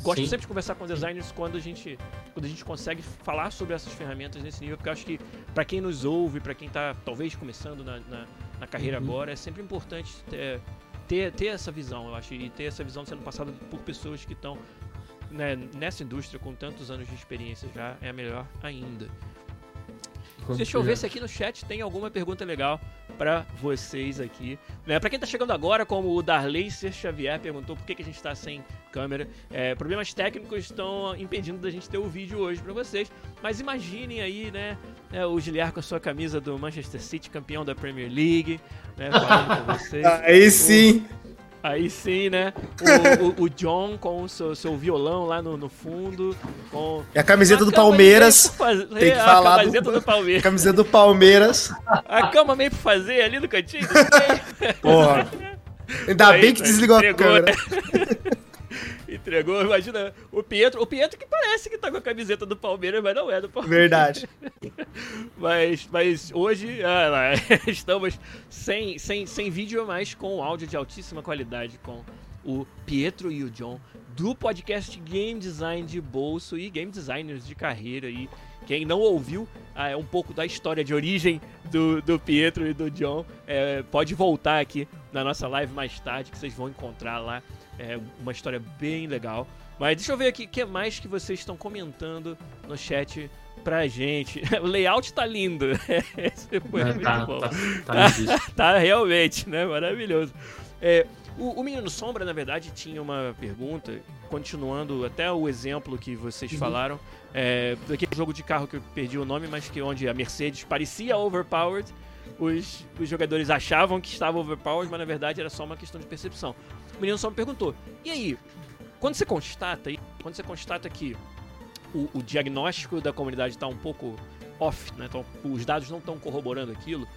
Gosto Sim. sempre de conversar com designers quando a gente quando a gente consegue falar sobre essas ferramentas nesse nível, porque eu acho que para quem nos ouve, para quem está talvez começando na, na, na carreira uhum. agora, é sempre importante ter, ter, ter essa visão, eu acho, e ter essa visão sendo passada por pessoas que estão né, nessa indústria com tantos anos de experiência já é melhor ainda. Deixa eu ver se aqui no chat tem alguma pergunta legal para vocês aqui. Né, para quem tá chegando agora, como o Darley Ser Xavier perguntou por que, que a gente tá sem câmera. É, problemas técnicos estão impedindo da gente ter o vídeo hoje para vocês. Mas imaginem aí, né, né, o Giliar com a sua camisa do Manchester City, campeão da Premier League, né, falando com vocês. Aí sim. Aí sim, né? O, o, o, John com o seu, seu violão lá no, no fundo. Com e a camiseta do Palmeiras. Fazer, tem que falar. A camiseta do, do Palmeiras. Camiseta do Palmeiras. A cama meio pra fazer ali no cantinho. Porra. Ainda Aí, bem que desligou a câmera. Entregou, imagina o Pietro. O Pietro que parece que tá com a camiseta do Palmeiras, mas não é do Palmeiras. Verdade. mas, mas hoje ah, estamos sem, sem, sem vídeo, mas com áudio de altíssima qualidade com o Pietro e o John do podcast Game Design de Bolso e Game Designers de Carreira. E quem não ouviu ah, um pouco da história de origem do, do Pietro e do John, é, pode voltar aqui na nossa live mais tarde, que vocês vão encontrar lá é uma história bem legal. Mas deixa eu ver aqui o que mais que vocês estão comentando no chat pra gente. O layout tá lindo. Esse foi é, muito tá, bom. Tá, tá, tá, realmente, né? Maravilhoso. É, o, o, Menino Sombra, na verdade, tinha uma pergunta, continuando até o exemplo que vocês uhum. falaram, é, daquele jogo de carro que eu perdi o nome, mas que onde a Mercedes parecia overpowered, os, os jogadores achavam que estava overpowered, mas na verdade era só uma questão de percepção o menino só me perguntou: e aí, quando você constata, quando você constata que o, o diagnóstico da comunidade está um pouco off, né? Então, os dados não estão corroborando aquilo.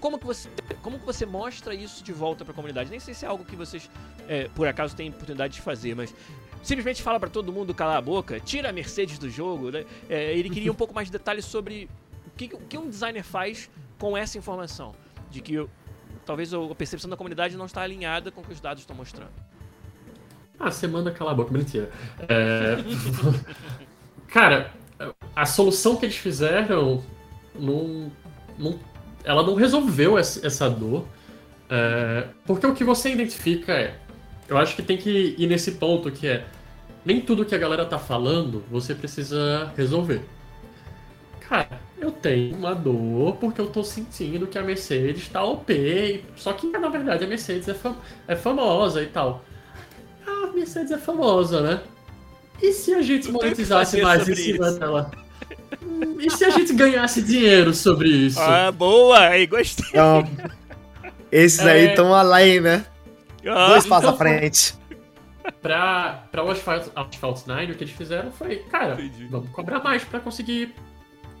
Como que, você, como que você mostra isso de volta para a comunidade? Nem sei se é algo que vocês, é, por acaso, têm oportunidade de fazer, mas simplesmente fala para todo mundo calar a boca, tira a Mercedes do jogo. Né? É, ele queria um pouco mais de detalhes sobre o que, o que um designer faz com essa informação. De que talvez a percepção da comunidade não está alinhada com o que os dados estão mostrando. Ah, você manda calar a boca, mentira. É... Cara, a solução que eles fizeram não, não, ela não resolveu essa dor. É... Porque o que você identifica é. Eu acho que tem que ir nesse ponto que é. Nem tudo que a galera tá falando você precisa resolver. Cara, eu tenho uma dor porque eu tô sentindo que a Mercedes tá OP. Só que na verdade a Mercedes é, fam é famosa e tal. A Mercedes é famosa, né? E se a gente monetizasse mais em cima isso. dela? E se a gente ganhasse dinheiro sobre isso? Ah, boa! Aí gostei. Não. Esses é... aí estão além, né? Ah, Dois passos então, à frente. Pra, pra o Asphalt, Asphalt 9, o que eles fizeram foi, cara, Entendi. vamos cobrar mais pra conseguir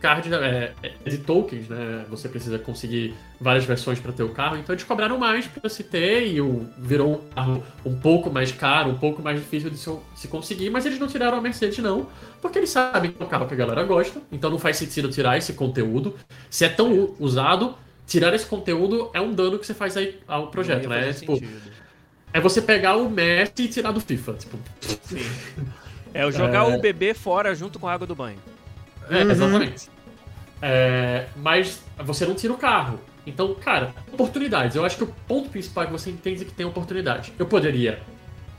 card é, é, de tokens, né? Você precisa conseguir várias versões para ter o carro, então eles cobraram mais para se ter e o, virou um carro um pouco mais caro, um pouco mais difícil de se, se, conseguir, mas eles não tiraram a Mercedes não, porque eles sabem que é um carro que a galera gosta, então não faz sentido tirar esse conteúdo. Se é tão usado, tirar esse conteúdo é um dano que você faz aí ao projeto, né? Tipo, é você pegar o Messi e tirar do FIFA, tipo. Sim. É jogar é... o bebê fora junto com a água do banho. É, uhum. exatamente. É, mas você não tira o carro. Então, cara, oportunidades. Eu acho que o ponto principal é que você entende que tem oportunidade. Eu poderia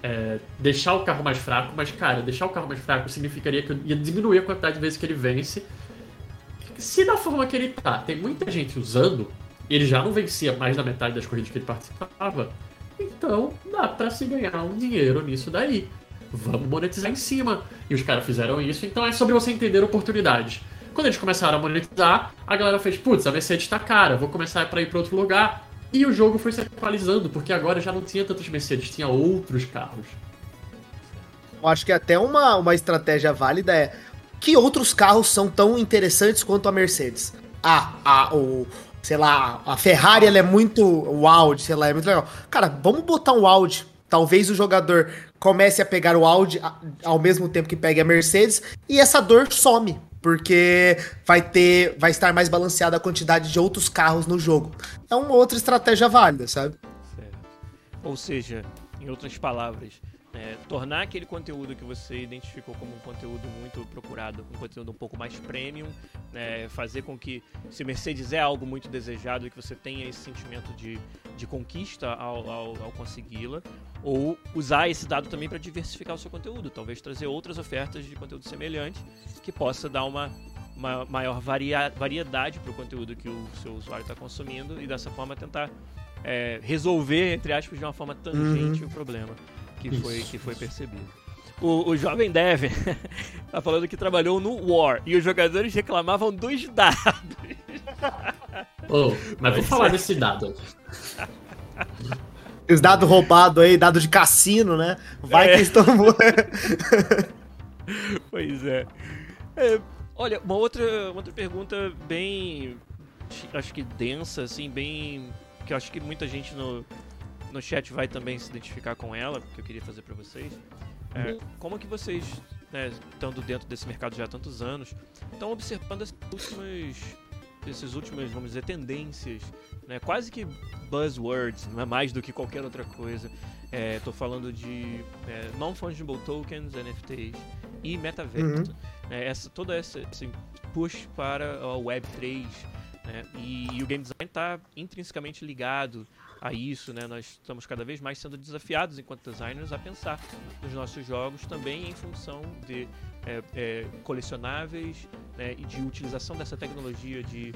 é, deixar o carro mais fraco, mas, cara, deixar o carro mais fraco significaria que eu ia diminuir a quantidade de vezes que ele vence. Se da forma que ele tá, tem muita gente usando, ele já não vencia mais da metade das corridas que ele participava, então dá pra se ganhar um dinheiro nisso daí vamos monetizar em cima. E os caras fizeram isso, então é sobre você entender oportunidades. Quando eles começaram a monetizar, a galera fez, putz, a Mercedes tá cara, vou começar para ir para outro lugar. E o jogo foi se atualizando, porque agora já não tinha tantos Mercedes, tinha outros carros. Eu acho que até uma, uma estratégia válida é que outros carros são tão interessantes quanto a Mercedes. Ah, a, o, sei lá, a Ferrari ela é muito. O Audi, sei lá, é muito legal. Cara, vamos botar um Audi. Talvez o jogador comece a pegar o Audi ao mesmo tempo que pegue a Mercedes e essa dor some, porque vai ter, vai estar mais balanceada a quantidade de outros carros no jogo. É uma outra estratégia válida, sabe? Certo. Ou seja, em outras palavras, é, tornar aquele conteúdo que você identificou como um conteúdo muito procurado, um conteúdo um pouco mais premium, né, fazer com que, se Mercedes é algo muito desejado, que você tenha esse sentimento de, de conquista ao, ao, ao consegui-la, ou usar esse dado também para diversificar o seu conteúdo, talvez trazer outras ofertas de conteúdo semelhante que possa dar uma, uma maior varia, variedade para o conteúdo que o seu usuário está consumindo e dessa forma tentar é, resolver, entre aspas, de uma forma tangente uhum. o problema que foi, que foi percebido. O, o jovem Dev tá falando que trabalhou no War e os jogadores reclamavam dos dados. Oh, mas vou falar é. desse dado. Os dados roubados aí, dado de cassino, né? Vai é. que estão. pois é. é. Olha, uma outra, uma outra pergunta bem. Acho que densa, assim, bem. Que eu acho que muita gente no, no chat vai também se identificar com ela, que eu queria fazer para vocês. É, como que vocês, né, estando dentro desse mercado já há tantos anos, estão observando essas últimas, esses últimas, vamos dizer, tendências, né, quase que buzzwords, não é mais do que qualquer outra coisa. Estou é, falando de é, non-fungible tokens, NFTs e metaverso. Uhum. Né, essa, toda essa esse push para a Web3 né, e, e o game design está intrinsecamente ligado a isso, né? Nós estamos cada vez mais sendo desafiados enquanto designers a pensar nos nossos jogos também em função de é, é, colecionáveis né? e de utilização dessa tecnologia de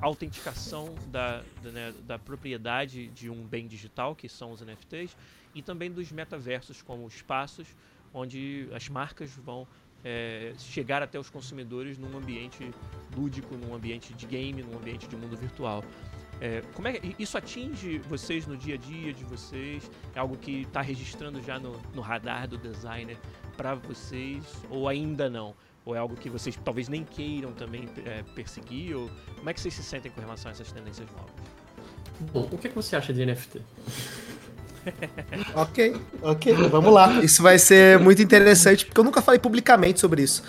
autenticação da, da, né, da, propriedade de um bem digital, que são os NFTs, e também dos metaversos como espaços onde as marcas vão é, chegar até os consumidores num ambiente lúdico, num ambiente de game, num ambiente de mundo virtual. É, como é que isso atinge vocês no dia a dia de vocês? É algo que está registrando já no, no, radar do designer para vocês ou ainda não? Ou é algo que vocês talvez nem queiram também é, perseguir? Ou como é que vocês se sentem com relação a essas tendências novas? Bom, o que, é que você acha de NFT? ok, ok, vamos lá. Isso vai ser muito interessante porque eu nunca falei publicamente sobre isso.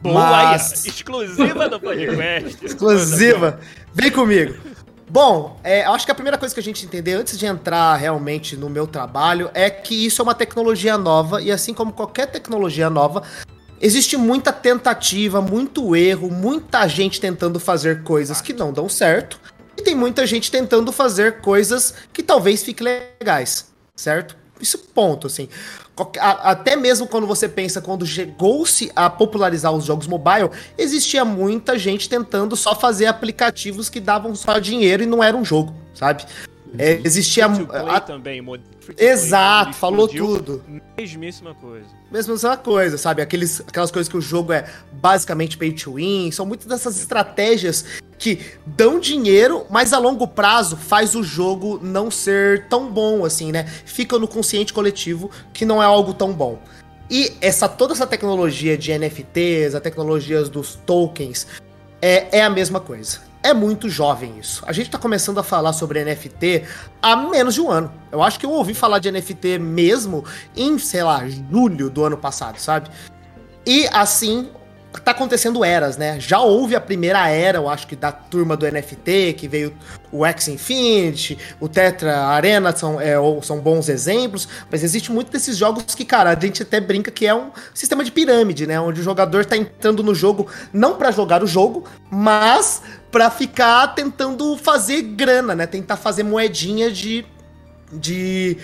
Boa, Mas... exclusiva do podcast. exclusiva. Vem comigo. Bom, é, acho que a primeira coisa que a gente entender antes de entrar realmente no meu trabalho é que isso é uma tecnologia nova e assim como qualquer tecnologia nova, existe muita tentativa, muito erro, muita gente tentando fazer coisas que não dão certo e tem muita gente tentando fazer coisas que talvez fiquem legais, certo? Isso ponto, assim. Até mesmo quando você pensa, quando chegou-se a popularizar os jogos mobile, existia muita gente tentando só fazer aplicativos que davam só dinheiro e não era um jogo, sabe? É, existia. A... também, Exato, falou tudo. Mesmíssima coisa. Mesmíssima coisa, sabe? Aqueles, aquelas coisas que o jogo é basicamente pay to win. São muitas dessas estratégias que dão dinheiro, mas a longo prazo faz o jogo não ser tão bom assim, né? Fica no consciente coletivo que não é algo tão bom. E essa toda essa tecnologia de NFTs, a tecnologias dos tokens, é, é a mesma coisa é muito jovem isso. A gente tá começando a falar sobre NFT há menos de um ano. Eu acho que eu ouvi falar de NFT mesmo em, sei lá, julho do ano passado, sabe? E assim, tá acontecendo eras, né? Já houve a primeira era, eu acho que da turma do NFT, que veio o X Infinity, o Tetra Arena, são, é, são bons exemplos, mas existe muito desses jogos que, cara, a gente até brinca que é um sistema de pirâmide, né? Onde o jogador tá entrando no jogo não para jogar o jogo, mas para ficar tentando fazer grana, né? Tentar fazer moedinha de. de.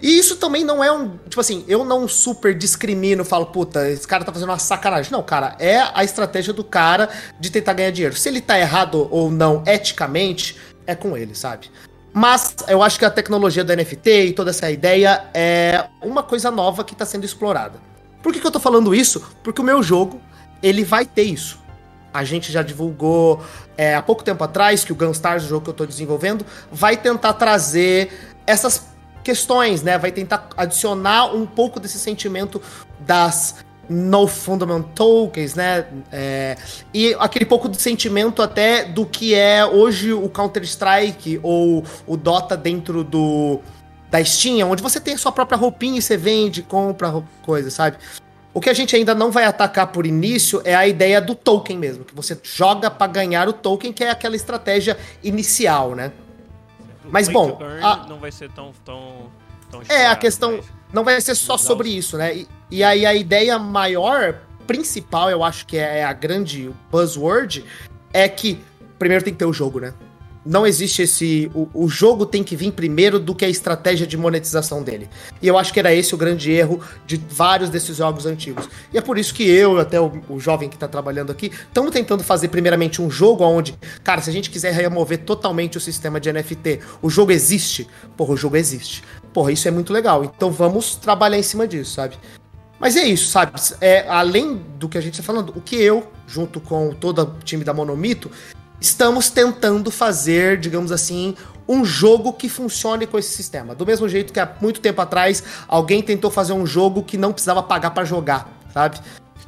E isso também não é um. Tipo assim, eu não super discrimino, falo, puta, esse cara tá fazendo uma sacanagem. Não, cara, é a estratégia do cara de tentar ganhar dinheiro. Se ele tá errado ou não eticamente, é com ele, sabe? Mas eu acho que a tecnologia do NFT e toda essa ideia é uma coisa nova que está sendo explorada. Por que, que eu tô falando isso? Porque o meu jogo, ele vai ter isso. A gente já divulgou é, há pouco tempo atrás que o Gunstar, o jogo que eu estou desenvolvendo, vai tentar trazer essas questões, né? Vai tentar adicionar um pouco desse sentimento das no fundamental tokens, né? É, e aquele pouco de sentimento até do que é hoje o Counter Strike ou o Dota dentro do da Steam, onde você tem a sua própria roupinha e você vende, compra coisa, sabe? O que a gente ainda não vai atacar por início é a ideia do token mesmo, que você joga para ganhar o token, que é aquela estratégia inicial, né? Mas bom, a... não vai ser tão tão, tão É, a questão não vai ser só sobre isso, né? E, e aí a ideia maior, principal, eu acho que é a grande buzzword, é que primeiro tem que ter o jogo, né? Não existe esse. O, o, jogo tem que vir primeiro do que a estratégia de monetização dele. E eu acho que era esse o grande erro de vários desses jogos antigos. E é por isso que eu, até o, o jovem que está trabalhando aqui, estamos tentando fazer primeiramente um jogo onde, cara, se a gente quiser remover totalmente o sistema de NFT, o jogo existe? Porra, o jogo existe. Porra, isso é muito legal. Então vamos trabalhar em cima disso, sabe? Mas é isso, sabe? É, além do que a gente está falando, o que eu, junto com todo o time da Monomito, estamos tentando fazer, digamos assim, um jogo que funcione com esse sistema. Do mesmo jeito que há muito tempo atrás alguém tentou fazer um jogo que não precisava pagar para jogar, sabe?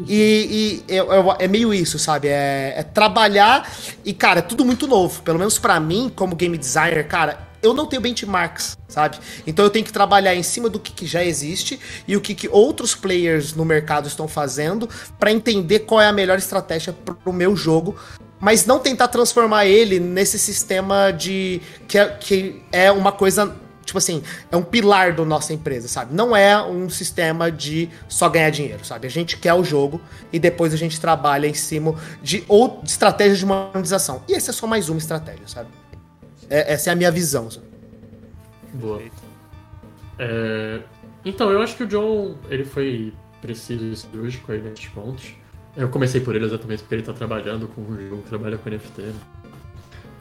E, e é, é, meio isso, sabe? É, é, trabalhar e, cara, é tudo muito novo. Pelo menos para mim, como game designer, cara, eu não tenho benchmarks, sabe? Então eu tenho que trabalhar em cima do que, que já existe e o que, que outros players no mercado estão fazendo para entender qual é a melhor estratégia pro meu jogo mas não tentar transformar ele nesse sistema de. que é, que é uma coisa. Tipo assim, é um pilar da nossa empresa, sabe? Não é um sistema de só ganhar dinheiro, sabe? A gente quer o jogo e depois a gente trabalha em cima de ou de estratégias de monetização. E essa é só mais uma estratégia, sabe? É, essa é a minha visão. Sabe? Boa. É, então, eu acho que o John ele foi preciso e cirúrgico aí nesses pontos. Eu comecei por ele exatamente porque ele está trabalhando com o jogo, trabalha com NFT. Né?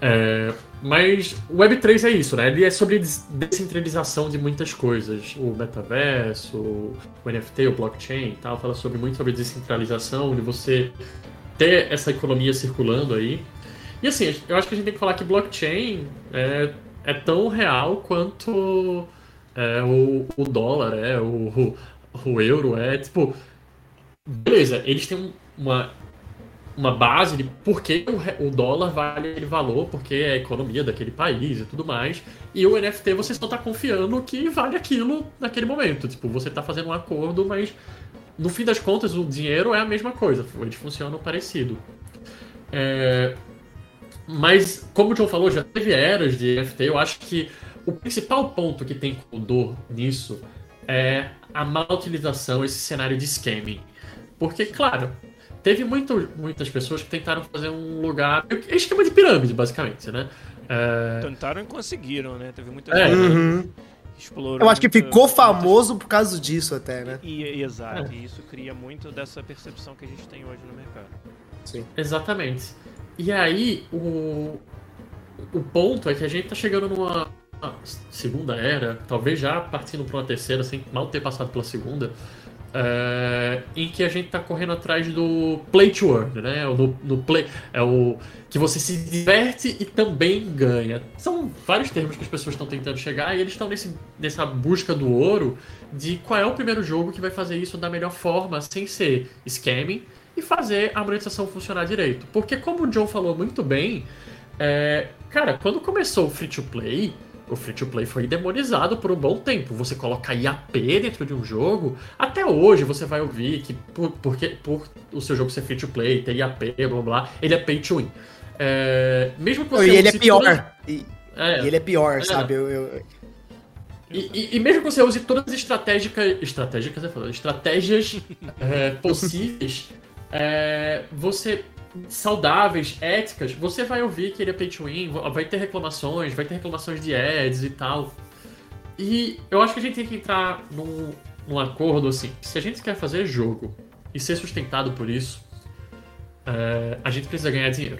É, mas o Web3 é isso, né? Ele é sobre descentralização de muitas coisas. O metaverso, o NFT, o blockchain e tal, fala sobre, muito sobre descentralização, de você ter essa economia circulando aí. E assim, eu acho que a gente tem que falar que blockchain é, é tão real quanto é, o, o dólar é, o, o euro é. Tipo, beleza, eles têm uma, uma base de por que o, o dólar vale aquele valor, porque é a economia daquele país e tudo mais. E o NFT você só está confiando que vale aquilo naquele momento. Tipo, você está fazendo um acordo, mas no fim das contas o dinheiro é a mesma coisa. Eles funcionam parecido. É... Mas, como o John falou, já teve eras de NFT. Eu acho que o principal ponto que tem Condor nisso é a mal utilização, esse cenário de scamming. Porque, claro, teve muito, muitas pessoas que tentaram fazer um lugar. É esquema de pirâmide, basicamente, né? É... Tentaram e conseguiram, né? Teve muita é. gente uhum. explorou. Eu acho que ficou famoso por causa disso, até, né? E, e exato, é. e isso cria muito dessa percepção que a gente tem hoje no mercado. Sim. Exatamente. E aí, o, o ponto é que a gente tá chegando numa segunda era, talvez já partindo para uma terceira, sem mal ter passado pela segunda é, em que a gente está correndo atrás do play to earn, né? No, no play, é o que você se diverte e também ganha. São vários termos que as pessoas estão tentando chegar e eles estão nessa busca do ouro de qual é o primeiro jogo que vai fazer isso da melhor forma, sem ser scamming e fazer a monetização funcionar direito. Porque como o Joe falou muito bem, é, cara, quando começou o free to play o free to play foi demonizado por um bom tempo. Você coloca IAP dentro de um jogo, até hoje você vai ouvir que por, porque, por o seu jogo ser free to play, ter IAP, blá blá, ele é pay to win. É, mesmo que você e ele é pior. Todas... E, é, e ele é pior, é. sabe? Eu, eu... E, e, e, mesmo que você use todas as estratégicas, estratégicas, estratégias é, possíveis, é, você saudáveis, éticas, você vai ouvir que ele é pay to win, vai ter reclamações, vai ter reclamações de ads e tal. E eu acho que a gente tem que entrar num, num acordo assim. Se a gente quer fazer jogo e ser sustentado por isso, é, a gente precisa ganhar dinheiro.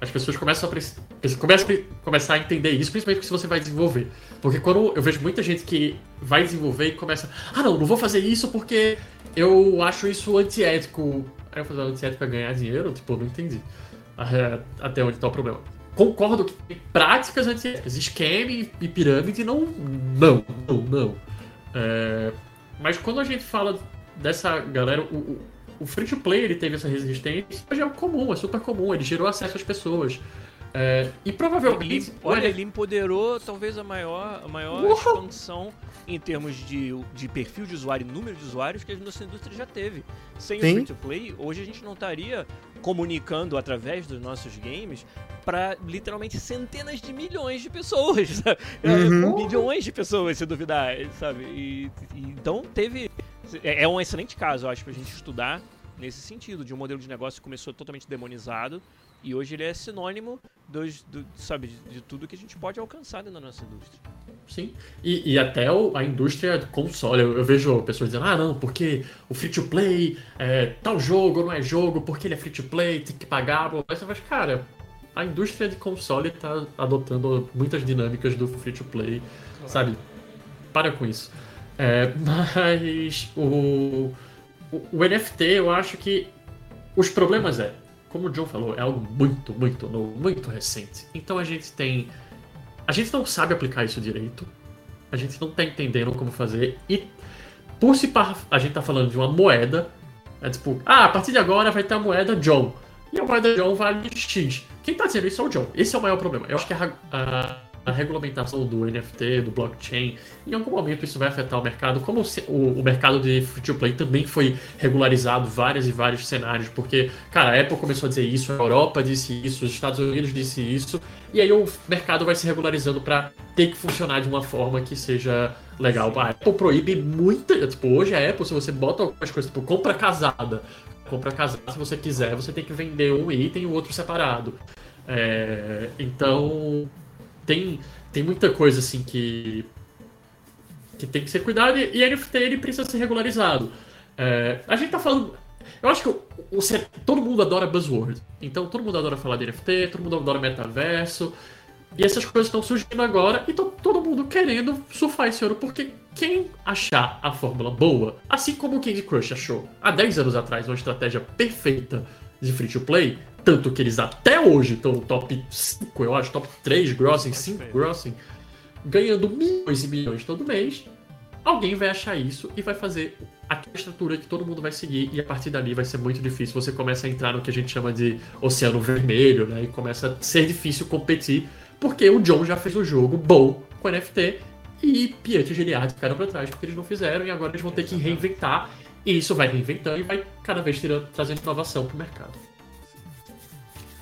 As pessoas começam a, começam a começar a entender isso, principalmente se você vai desenvolver. Porque quando eu vejo muita gente que vai desenvolver e começa, ah não, não vou fazer isso porque eu acho isso antiético Aí eu fazer antiético pra ganhar dinheiro? Tipo, não entendi até onde tá o problema. Concordo que tem práticas antiéticas, esquema e pirâmide não. Não, não, não. É, mas quando a gente fala dessa galera, o, o free to play ele teve essa resistência, hoje é comum, é super comum, ele gerou acesso às pessoas. É, e provavelmente. Ele, olha, ele empoderou talvez a maior, a maior expansão em termos de, de perfil de usuário e número de usuários que a nossa indústria já teve. Sem o Sim. free to play, hoje a gente não estaria comunicando através dos nossos games para literalmente centenas de milhões de pessoas. Uhum. Milhões de pessoas, se duvidar, sabe? E, e então teve. É, é um excelente caso, eu acho, pra gente estudar nesse sentido, de um modelo de negócio que começou totalmente demonizado e hoje ele é sinônimo dos, do, sabe, de, de tudo que a gente pode alcançar dentro da nossa indústria. Sim. E, e até o- a indústria de console, eu, eu vejo pessoas dizendo, ah não, porque o free to play é tal jogo, não é jogo, porque ele é free to play, tem que pagar. Aí você fala, cara, a indústria de console tá adotando muitas dinâmicas do free to play, sabe? Para com isso. É, mas o, o, o NFT, eu acho que os problemas é, como o John falou, é algo muito, muito novo, muito recente. Então a gente tem. A gente não sabe aplicar isso direito. A gente não tá entendendo como fazer. E por se par- a gente tá falando de uma moeda, é tipo, ah, a partir de agora vai ter a moeda John. E a moeda John vale X. Quem tá dizendo isso é o John. Esse é o maior problema. Eu acho que a, a- regulamentação do NFT, do blockchain, em algum momento isso vai afetar o mercado. Como o, o mercado de free play também foi regularizado vários e vários cenários, porque, cara, a Apple começou a dizer isso, a Europa disse isso, os Estados Unidos disse isso, e aí o mercado vai se regularizando para ter que funcionar de uma forma que seja legal. A Apple proíbe muita. Tipo, hoje a Apple, se você bota algumas coisas, tipo, compra casada. Compra casada, se você quiser, você tem que vender um item e o outro separado. É, então, tem, tem muita coisa assim que, que tem que ser cuidado e, e NFT ele precisa ser regularizado. É, a gente tá falando. Eu acho que o, o- todo mundo adora buzzword. Então todo mundo adora falar de NFT, todo mundo adora metaverso. E essas coisas estão surgindo agora e todo mundo querendo surfar esse ouro, porque quem achar a fórmula boa, assim como o Candy Crush achou há 10 anos atrás uma estratégia perfeita de free to play, tanto que eles até hoje estão no top 5, eu acho, top 3 grossing, 5 Perfeito. grossing, ganhando milhões e milhões todo mês, alguém vai achar isso e vai fazer aquela estrutura que todo mundo vai seguir e a partir dali vai ser muito difícil. Você começa a entrar no que a gente chama de oceano vermelho, né? E começa a ser difícil competir porque o John já fez um jogo bom com NFT e Piet e Giliard ficaram pra trás porque eles não fizeram e agora eles vão ter que reinventar e isso vai reinventando e vai cada vez tirando, trazendo inovação pro mercado.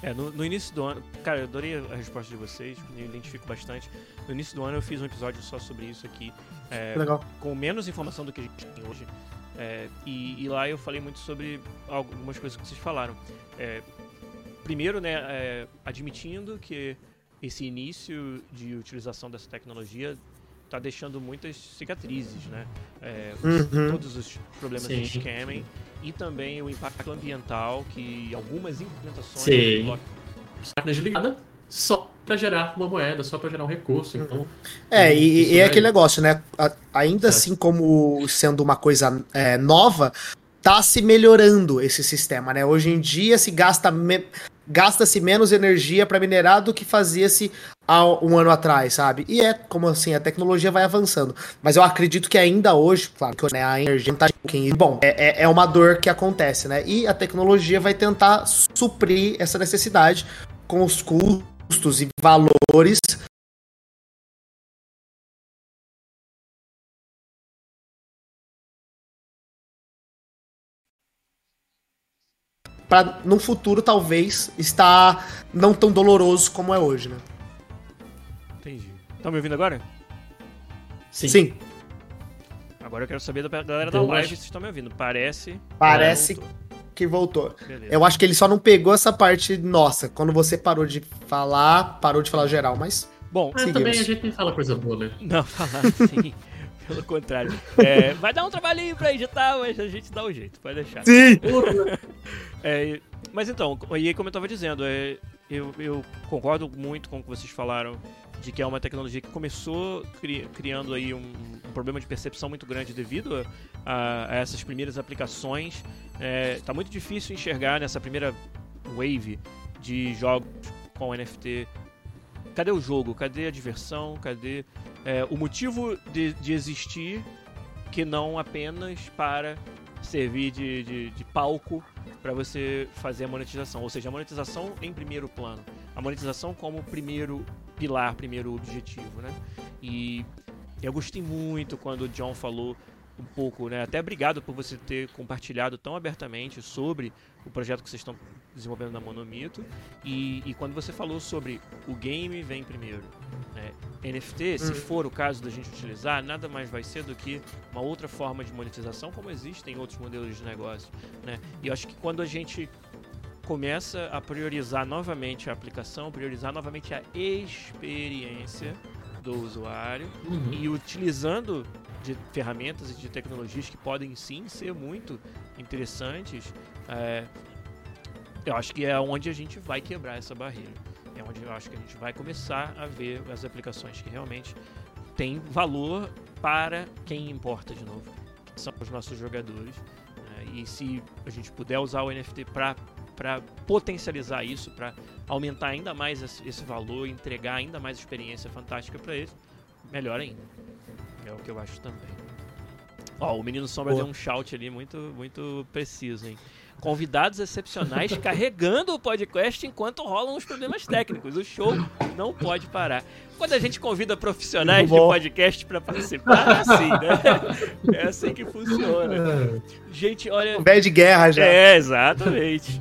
É, no, no início do ano, cara, eu adorei a resposta de vocês, me identifico bastante. No início do ano eu fiz um episódio só sobre isso aqui, é, legal. com menos informação do que a gente tem hoje. É, e, e lá eu falei muito sobre algumas coisas que vocês falaram. É, primeiro, né, é, admitindo que esse início de utilização dessa tecnologia está deixando muitas cicatrizes, né? É, Uhum. Todos os problemas Sim. de scamming e também o impacto ambiental que algumas implementações Sim. Máquina desligada só pra gerar uma moeda, só pra gerar um recurso. Então, É, e, e é aquele negócio, né? A- ainda É. assim, como sendo uma coisa é, nova, tá se melhorando esse sistema, né? Hoje em dia se gasta me- gasta-se menos energia para minerar do que fazia-se há um ano atrás, sabe? E é como assim, a tecnologia vai avançando. Mas eu acredito que ainda hoje, claro, que né, a energia não tá. Bom, é, é- é uma dor que acontece, né? E a tecnologia vai tentar suprir essa necessidade com os custos e valores para no futuro talvez estar não tão doloroso como é hoje, né? Entendi. Estão me ouvindo agora? sim. Sim, Agora eu quero saber da galera da live acho- se estão me ouvindo. Parece. Parece Voltou. que voltou. Beleza. Eu acho que ele só não pegou essa parte nossa, quando você parou de falar, parou de falar geral, mas Bom, Mas Seguimos. também a gente nem fala coisa boa, né? não falar assim. Pelo contrário. É, vai dar um trabalhinho pra editar, mas a gente dá o jeito, pode deixar. Sim. É, mas então, e aí como eu tava dizendo, é, eu, eu concordo muito com o que vocês falaram de que é uma tecnologia que começou cri- criando aí um, um problema de percepção muito grande devido a, a essas primeiras aplicações. É, tá muito difícil enxergar nessa primeira wave de jogos com NFT. Cadê o jogo? Cadê a diversão? Cadê é, o motivo de, de existir que não apenas para servir de, de, de palco para você fazer a monetização. Ou seja, a monetização em primeiro plano. A monetização como primeiro pilar, primeiro objetivo, né? E eu gostei muito quando o John falou um pouco, né? Até obrigado por você ter compartilhado tão abertamente sobre o projeto que vocês estão desenvolvendo na Monomito. E, e quando você falou sobre o game vem primeiro. Né? NFT, se uhum. for o caso da gente utilizar, nada mais vai ser do que uma outra forma de monetização, como existem outros modelos de negócio. Né? E eu acho que quando a gente começa a priorizar novamente a aplicação, priorizar novamente a experiência do usuário uhum. e utilizando de ferramentas e de tecnologias que podem sim ser muito interessantes, é, eu acho que é onde a gente vai quebrar essa barreira. É onde eu acho que a gente vai começar a ver as aplicações que realmente têm valor para quem importa de novo, que são os nossos jogadores. Né? E se a gente puder usar o NFT para potencializar isso, para aumentar ainda mais esse valor, entregar ainda mais experiência fantástica para eles, melhor ainda. É o que eu acho também. Ó, o Menino Sombra Pô. deu um shout ali muito, muito preciso, hein? Convidados excepcionais carregando o podcast enquanto rolam os problemas técnicos. O show não pode parar. Quando a gente convida profissionais de podcast para participar, é assim, né? É assim que funciona. É. Gente, olha. Velho de guerra já. É, exatamente.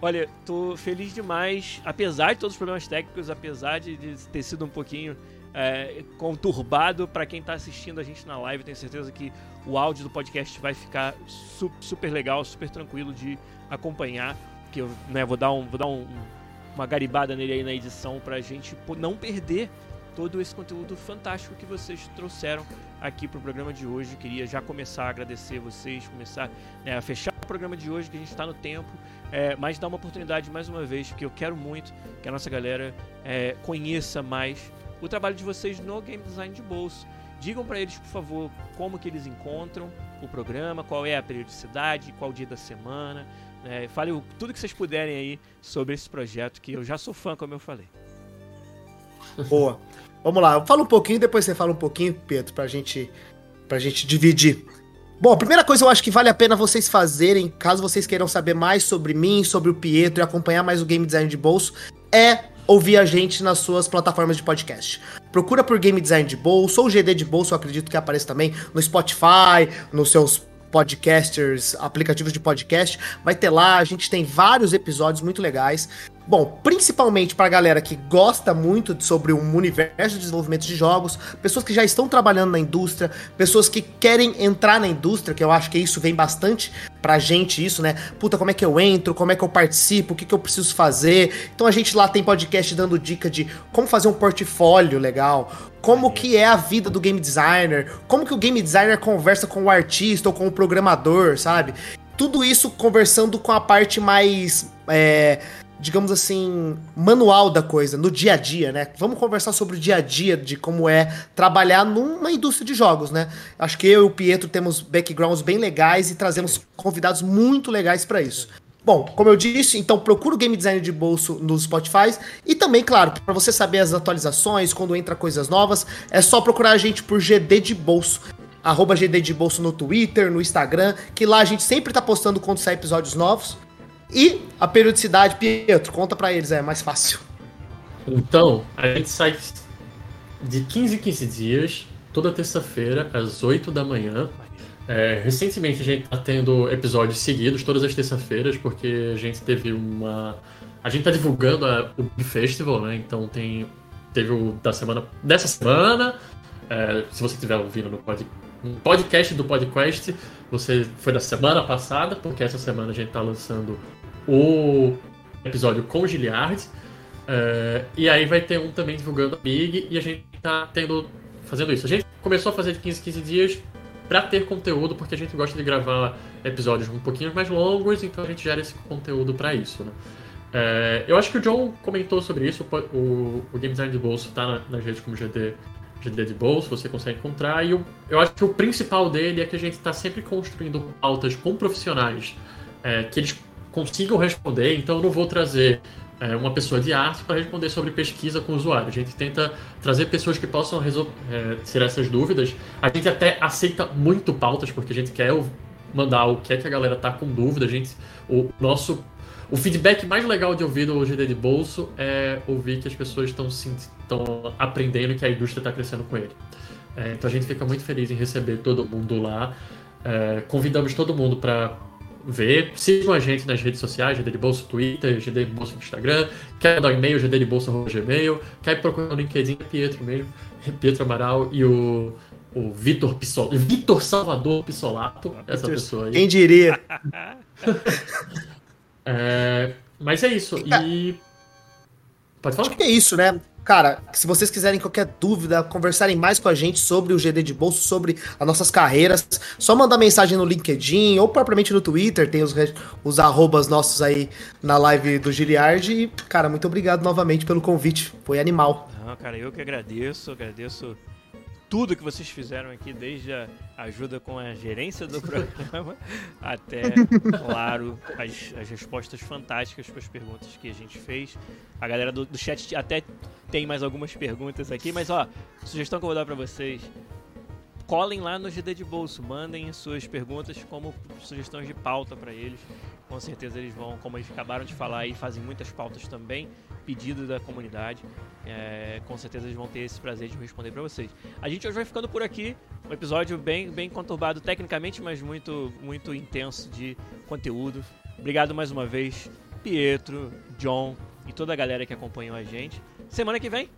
Olha, tô feliz demais, apesar de todos os problemas técnicos, apesar de, de ter sido um pouquinho é, conturbado para quem está assistindo a gente na live. Tenho certeza que o áudio do podcast vai ficar su super legal, super tranquilo de acompanhar. Que eu né, vou dar, um, vou dar um, uma garibada nele aí na edição para a gente não perder todo esse conteúdo fantástico que vocês trouxeram aqui para o programa de hoje. Queria já começar a agradecer vocês, começar né, a fechar o programa de hoje, que a gente está no tempo, é, mas dar uma oportunidade mais uma vez, que eu quero muito que a nossa galera é, conheça mais o trabalho de vocês no Game Design de Bolso. Digam para eles, por favor, como que eles encontram o programa, qual é a periodicidade, qual dia da semana. Né? Fale tudo que vocês puderem aí sobre esse projeto, que eu já sou fã, como eu falei. Boa. Vamos lá, eu falo um pouquinho, depois você fala um pouquinho, Pedro, pra gente, pra gente dividir. Bom, a primeira coisa eu acho que vale a pena vocês fazerem, caso vocês queiram saber mais sobre mim, sobre o Pietro e acompanhar mais o Game Design de Bolso, é ouvir a gente nas suas plataformas de podcast. Procura por Game Design de Bolso ou GD de Bolso, eu acredito que aparece também no Spotify, nos seus podcasters, aplicativos de podcast. Vai ter lá, a gente tem vários episódios muito legais. Bom, principalmente para a galera que gosta muito sobre o universo de desenvolvimento de jogos, pessoas que já estão trabalhando na indústria, pessoas que querem entrar na indústria, que eu acho que isso vem bastante pra gente, isso, né? Puta, como é que eu entro, como é que eu participo, o que, que eu preciso fazer. Então a gente lá tem podcast dando dica de como fazer um portfólio legal, como que é a vida do game designer, como que o game designer conversa com o artista ou com o programador, sabe? Tudo isso conversando com a parte mais. É, digamos assim, manual da coisa, no dia a dia, né? Vamos conversar sobre o dia a dia de como é trabalhar numa indústria de jogos, né? Acho que eu e o Pietro temos backgrounds bem legais e trazemos convidados muito legais para isso. Bom, como eu disse, então procura o Game Design de bolso no Spotify e também, claro, para você saber as atualizações, quando entra coisas novas, é só procurar a gente por GD de bolso arroba GD de Bolso no Twitter, no Instagram, que lá a gente sempre tá postando quando sai episódios novos. E a periodicidade, Pietro, conta para eles, é mais fácil. Então, a gente sai de 15 em 15 dias, toda terça-feira, às 8 da manhã. É, recentemente a gente tá tendo episódios seguidos todas as terças-feiras, porque a gente teve uma. A gente tá divulgando a, o Big Festival, né? Então tem. Teve o da semana. Dessa semana. É, se você estiver ouvindo no, pod, no podcast do podcast, você foi da semana passada, porque essa semana a gente tá lançando o episódio com Giliard. Uh, e aí vai ter um também divulgando a Big e a gente tá tendo fazendo isso. A gente começou a fazer de 15 15 dias para ter conteúdo, porque a gente gosta de gravar episódios um pouquinho mais longos, então a gente gera esse conteúdo para isso, né? Uh, eu acho que o John comentou sobre isso, o, o Game Design de Bolso tá na, nas redes como GD de Bolso, você consegue encontrar, e eu, eu acho que o principal dele é que a gente está sempre construindo pautas com profissionais, é, que eles consigam responder, então eu não vou trazer é, uma pessoa de arte para responder sobre pesquisa com o usuário. A gente tenta trazer pessoas que possam é, tirar essas dúvidas. A gente até aceita muito pautas, porque a gente quer mandar o que é que a galera tá com dúvida. A gente, o nosso o feedback mais legal de ouvir do GD de bolso é ouvir que as pessoas estão estão aprendendo que a indústria está crescendo com ele. É, então a gente fica muito feliz em receber todo mundo lá. É, convidamos todo mundo para ver. Sigam a gente nas redes sociais, GD de Bolso Twitter, GD de Bolso Instagram. Quer dar um e-mail, GD de Bolso Gmail. Quer procurar no LinkedIn, é Pietro mesmo. Pietro Amaral e o, o Vitor Pissolato. Vitor Salvador Pissolato, essa pessoa aí. Quem diria? É, mas é isso. E. Pode falar? Acho que é isso, né? Cara, se vocês quiserem qualquer dúvida, conversarem mais com a gente sobre o GD de bolso, sobre as nossas carreiras, só mandar mensagem no LinkedIn ou propriamente no Twitter, tem os, os arrobas nossos aí na live do Giliard. E, cara, muito obrigado novamente pelo convite. Foi animal. Não, cara, eu que agradeço, agradeço tudo que vocês fizeram aqui, desde a ajuda com a gerência do programa até, claro, as, as respostas fantásticas para as perguntas que a gente fez. A galera do, do chat até tem mais algumas perguntas aqui, mas ó, sugestão que eu vou dar para vocês colhem lá no GD de Bolso, mandem suas perguntas como sugestões de pauta para eles. Com certeza eles vão, como eles acabaram de falar aí, fazem muitas pautas também, pedido da comunidade. É, com certeza eles vão ter esse prazer de responder para vocês. A gente hoje vai ficando por aqui, um episódio bem, bem conturbado tecnicamente, mas muito, muito intenso de conteúdo. Obrigado mais uma vez, Pietro, John e toda a galera que acompanhou a gente. Semana que vem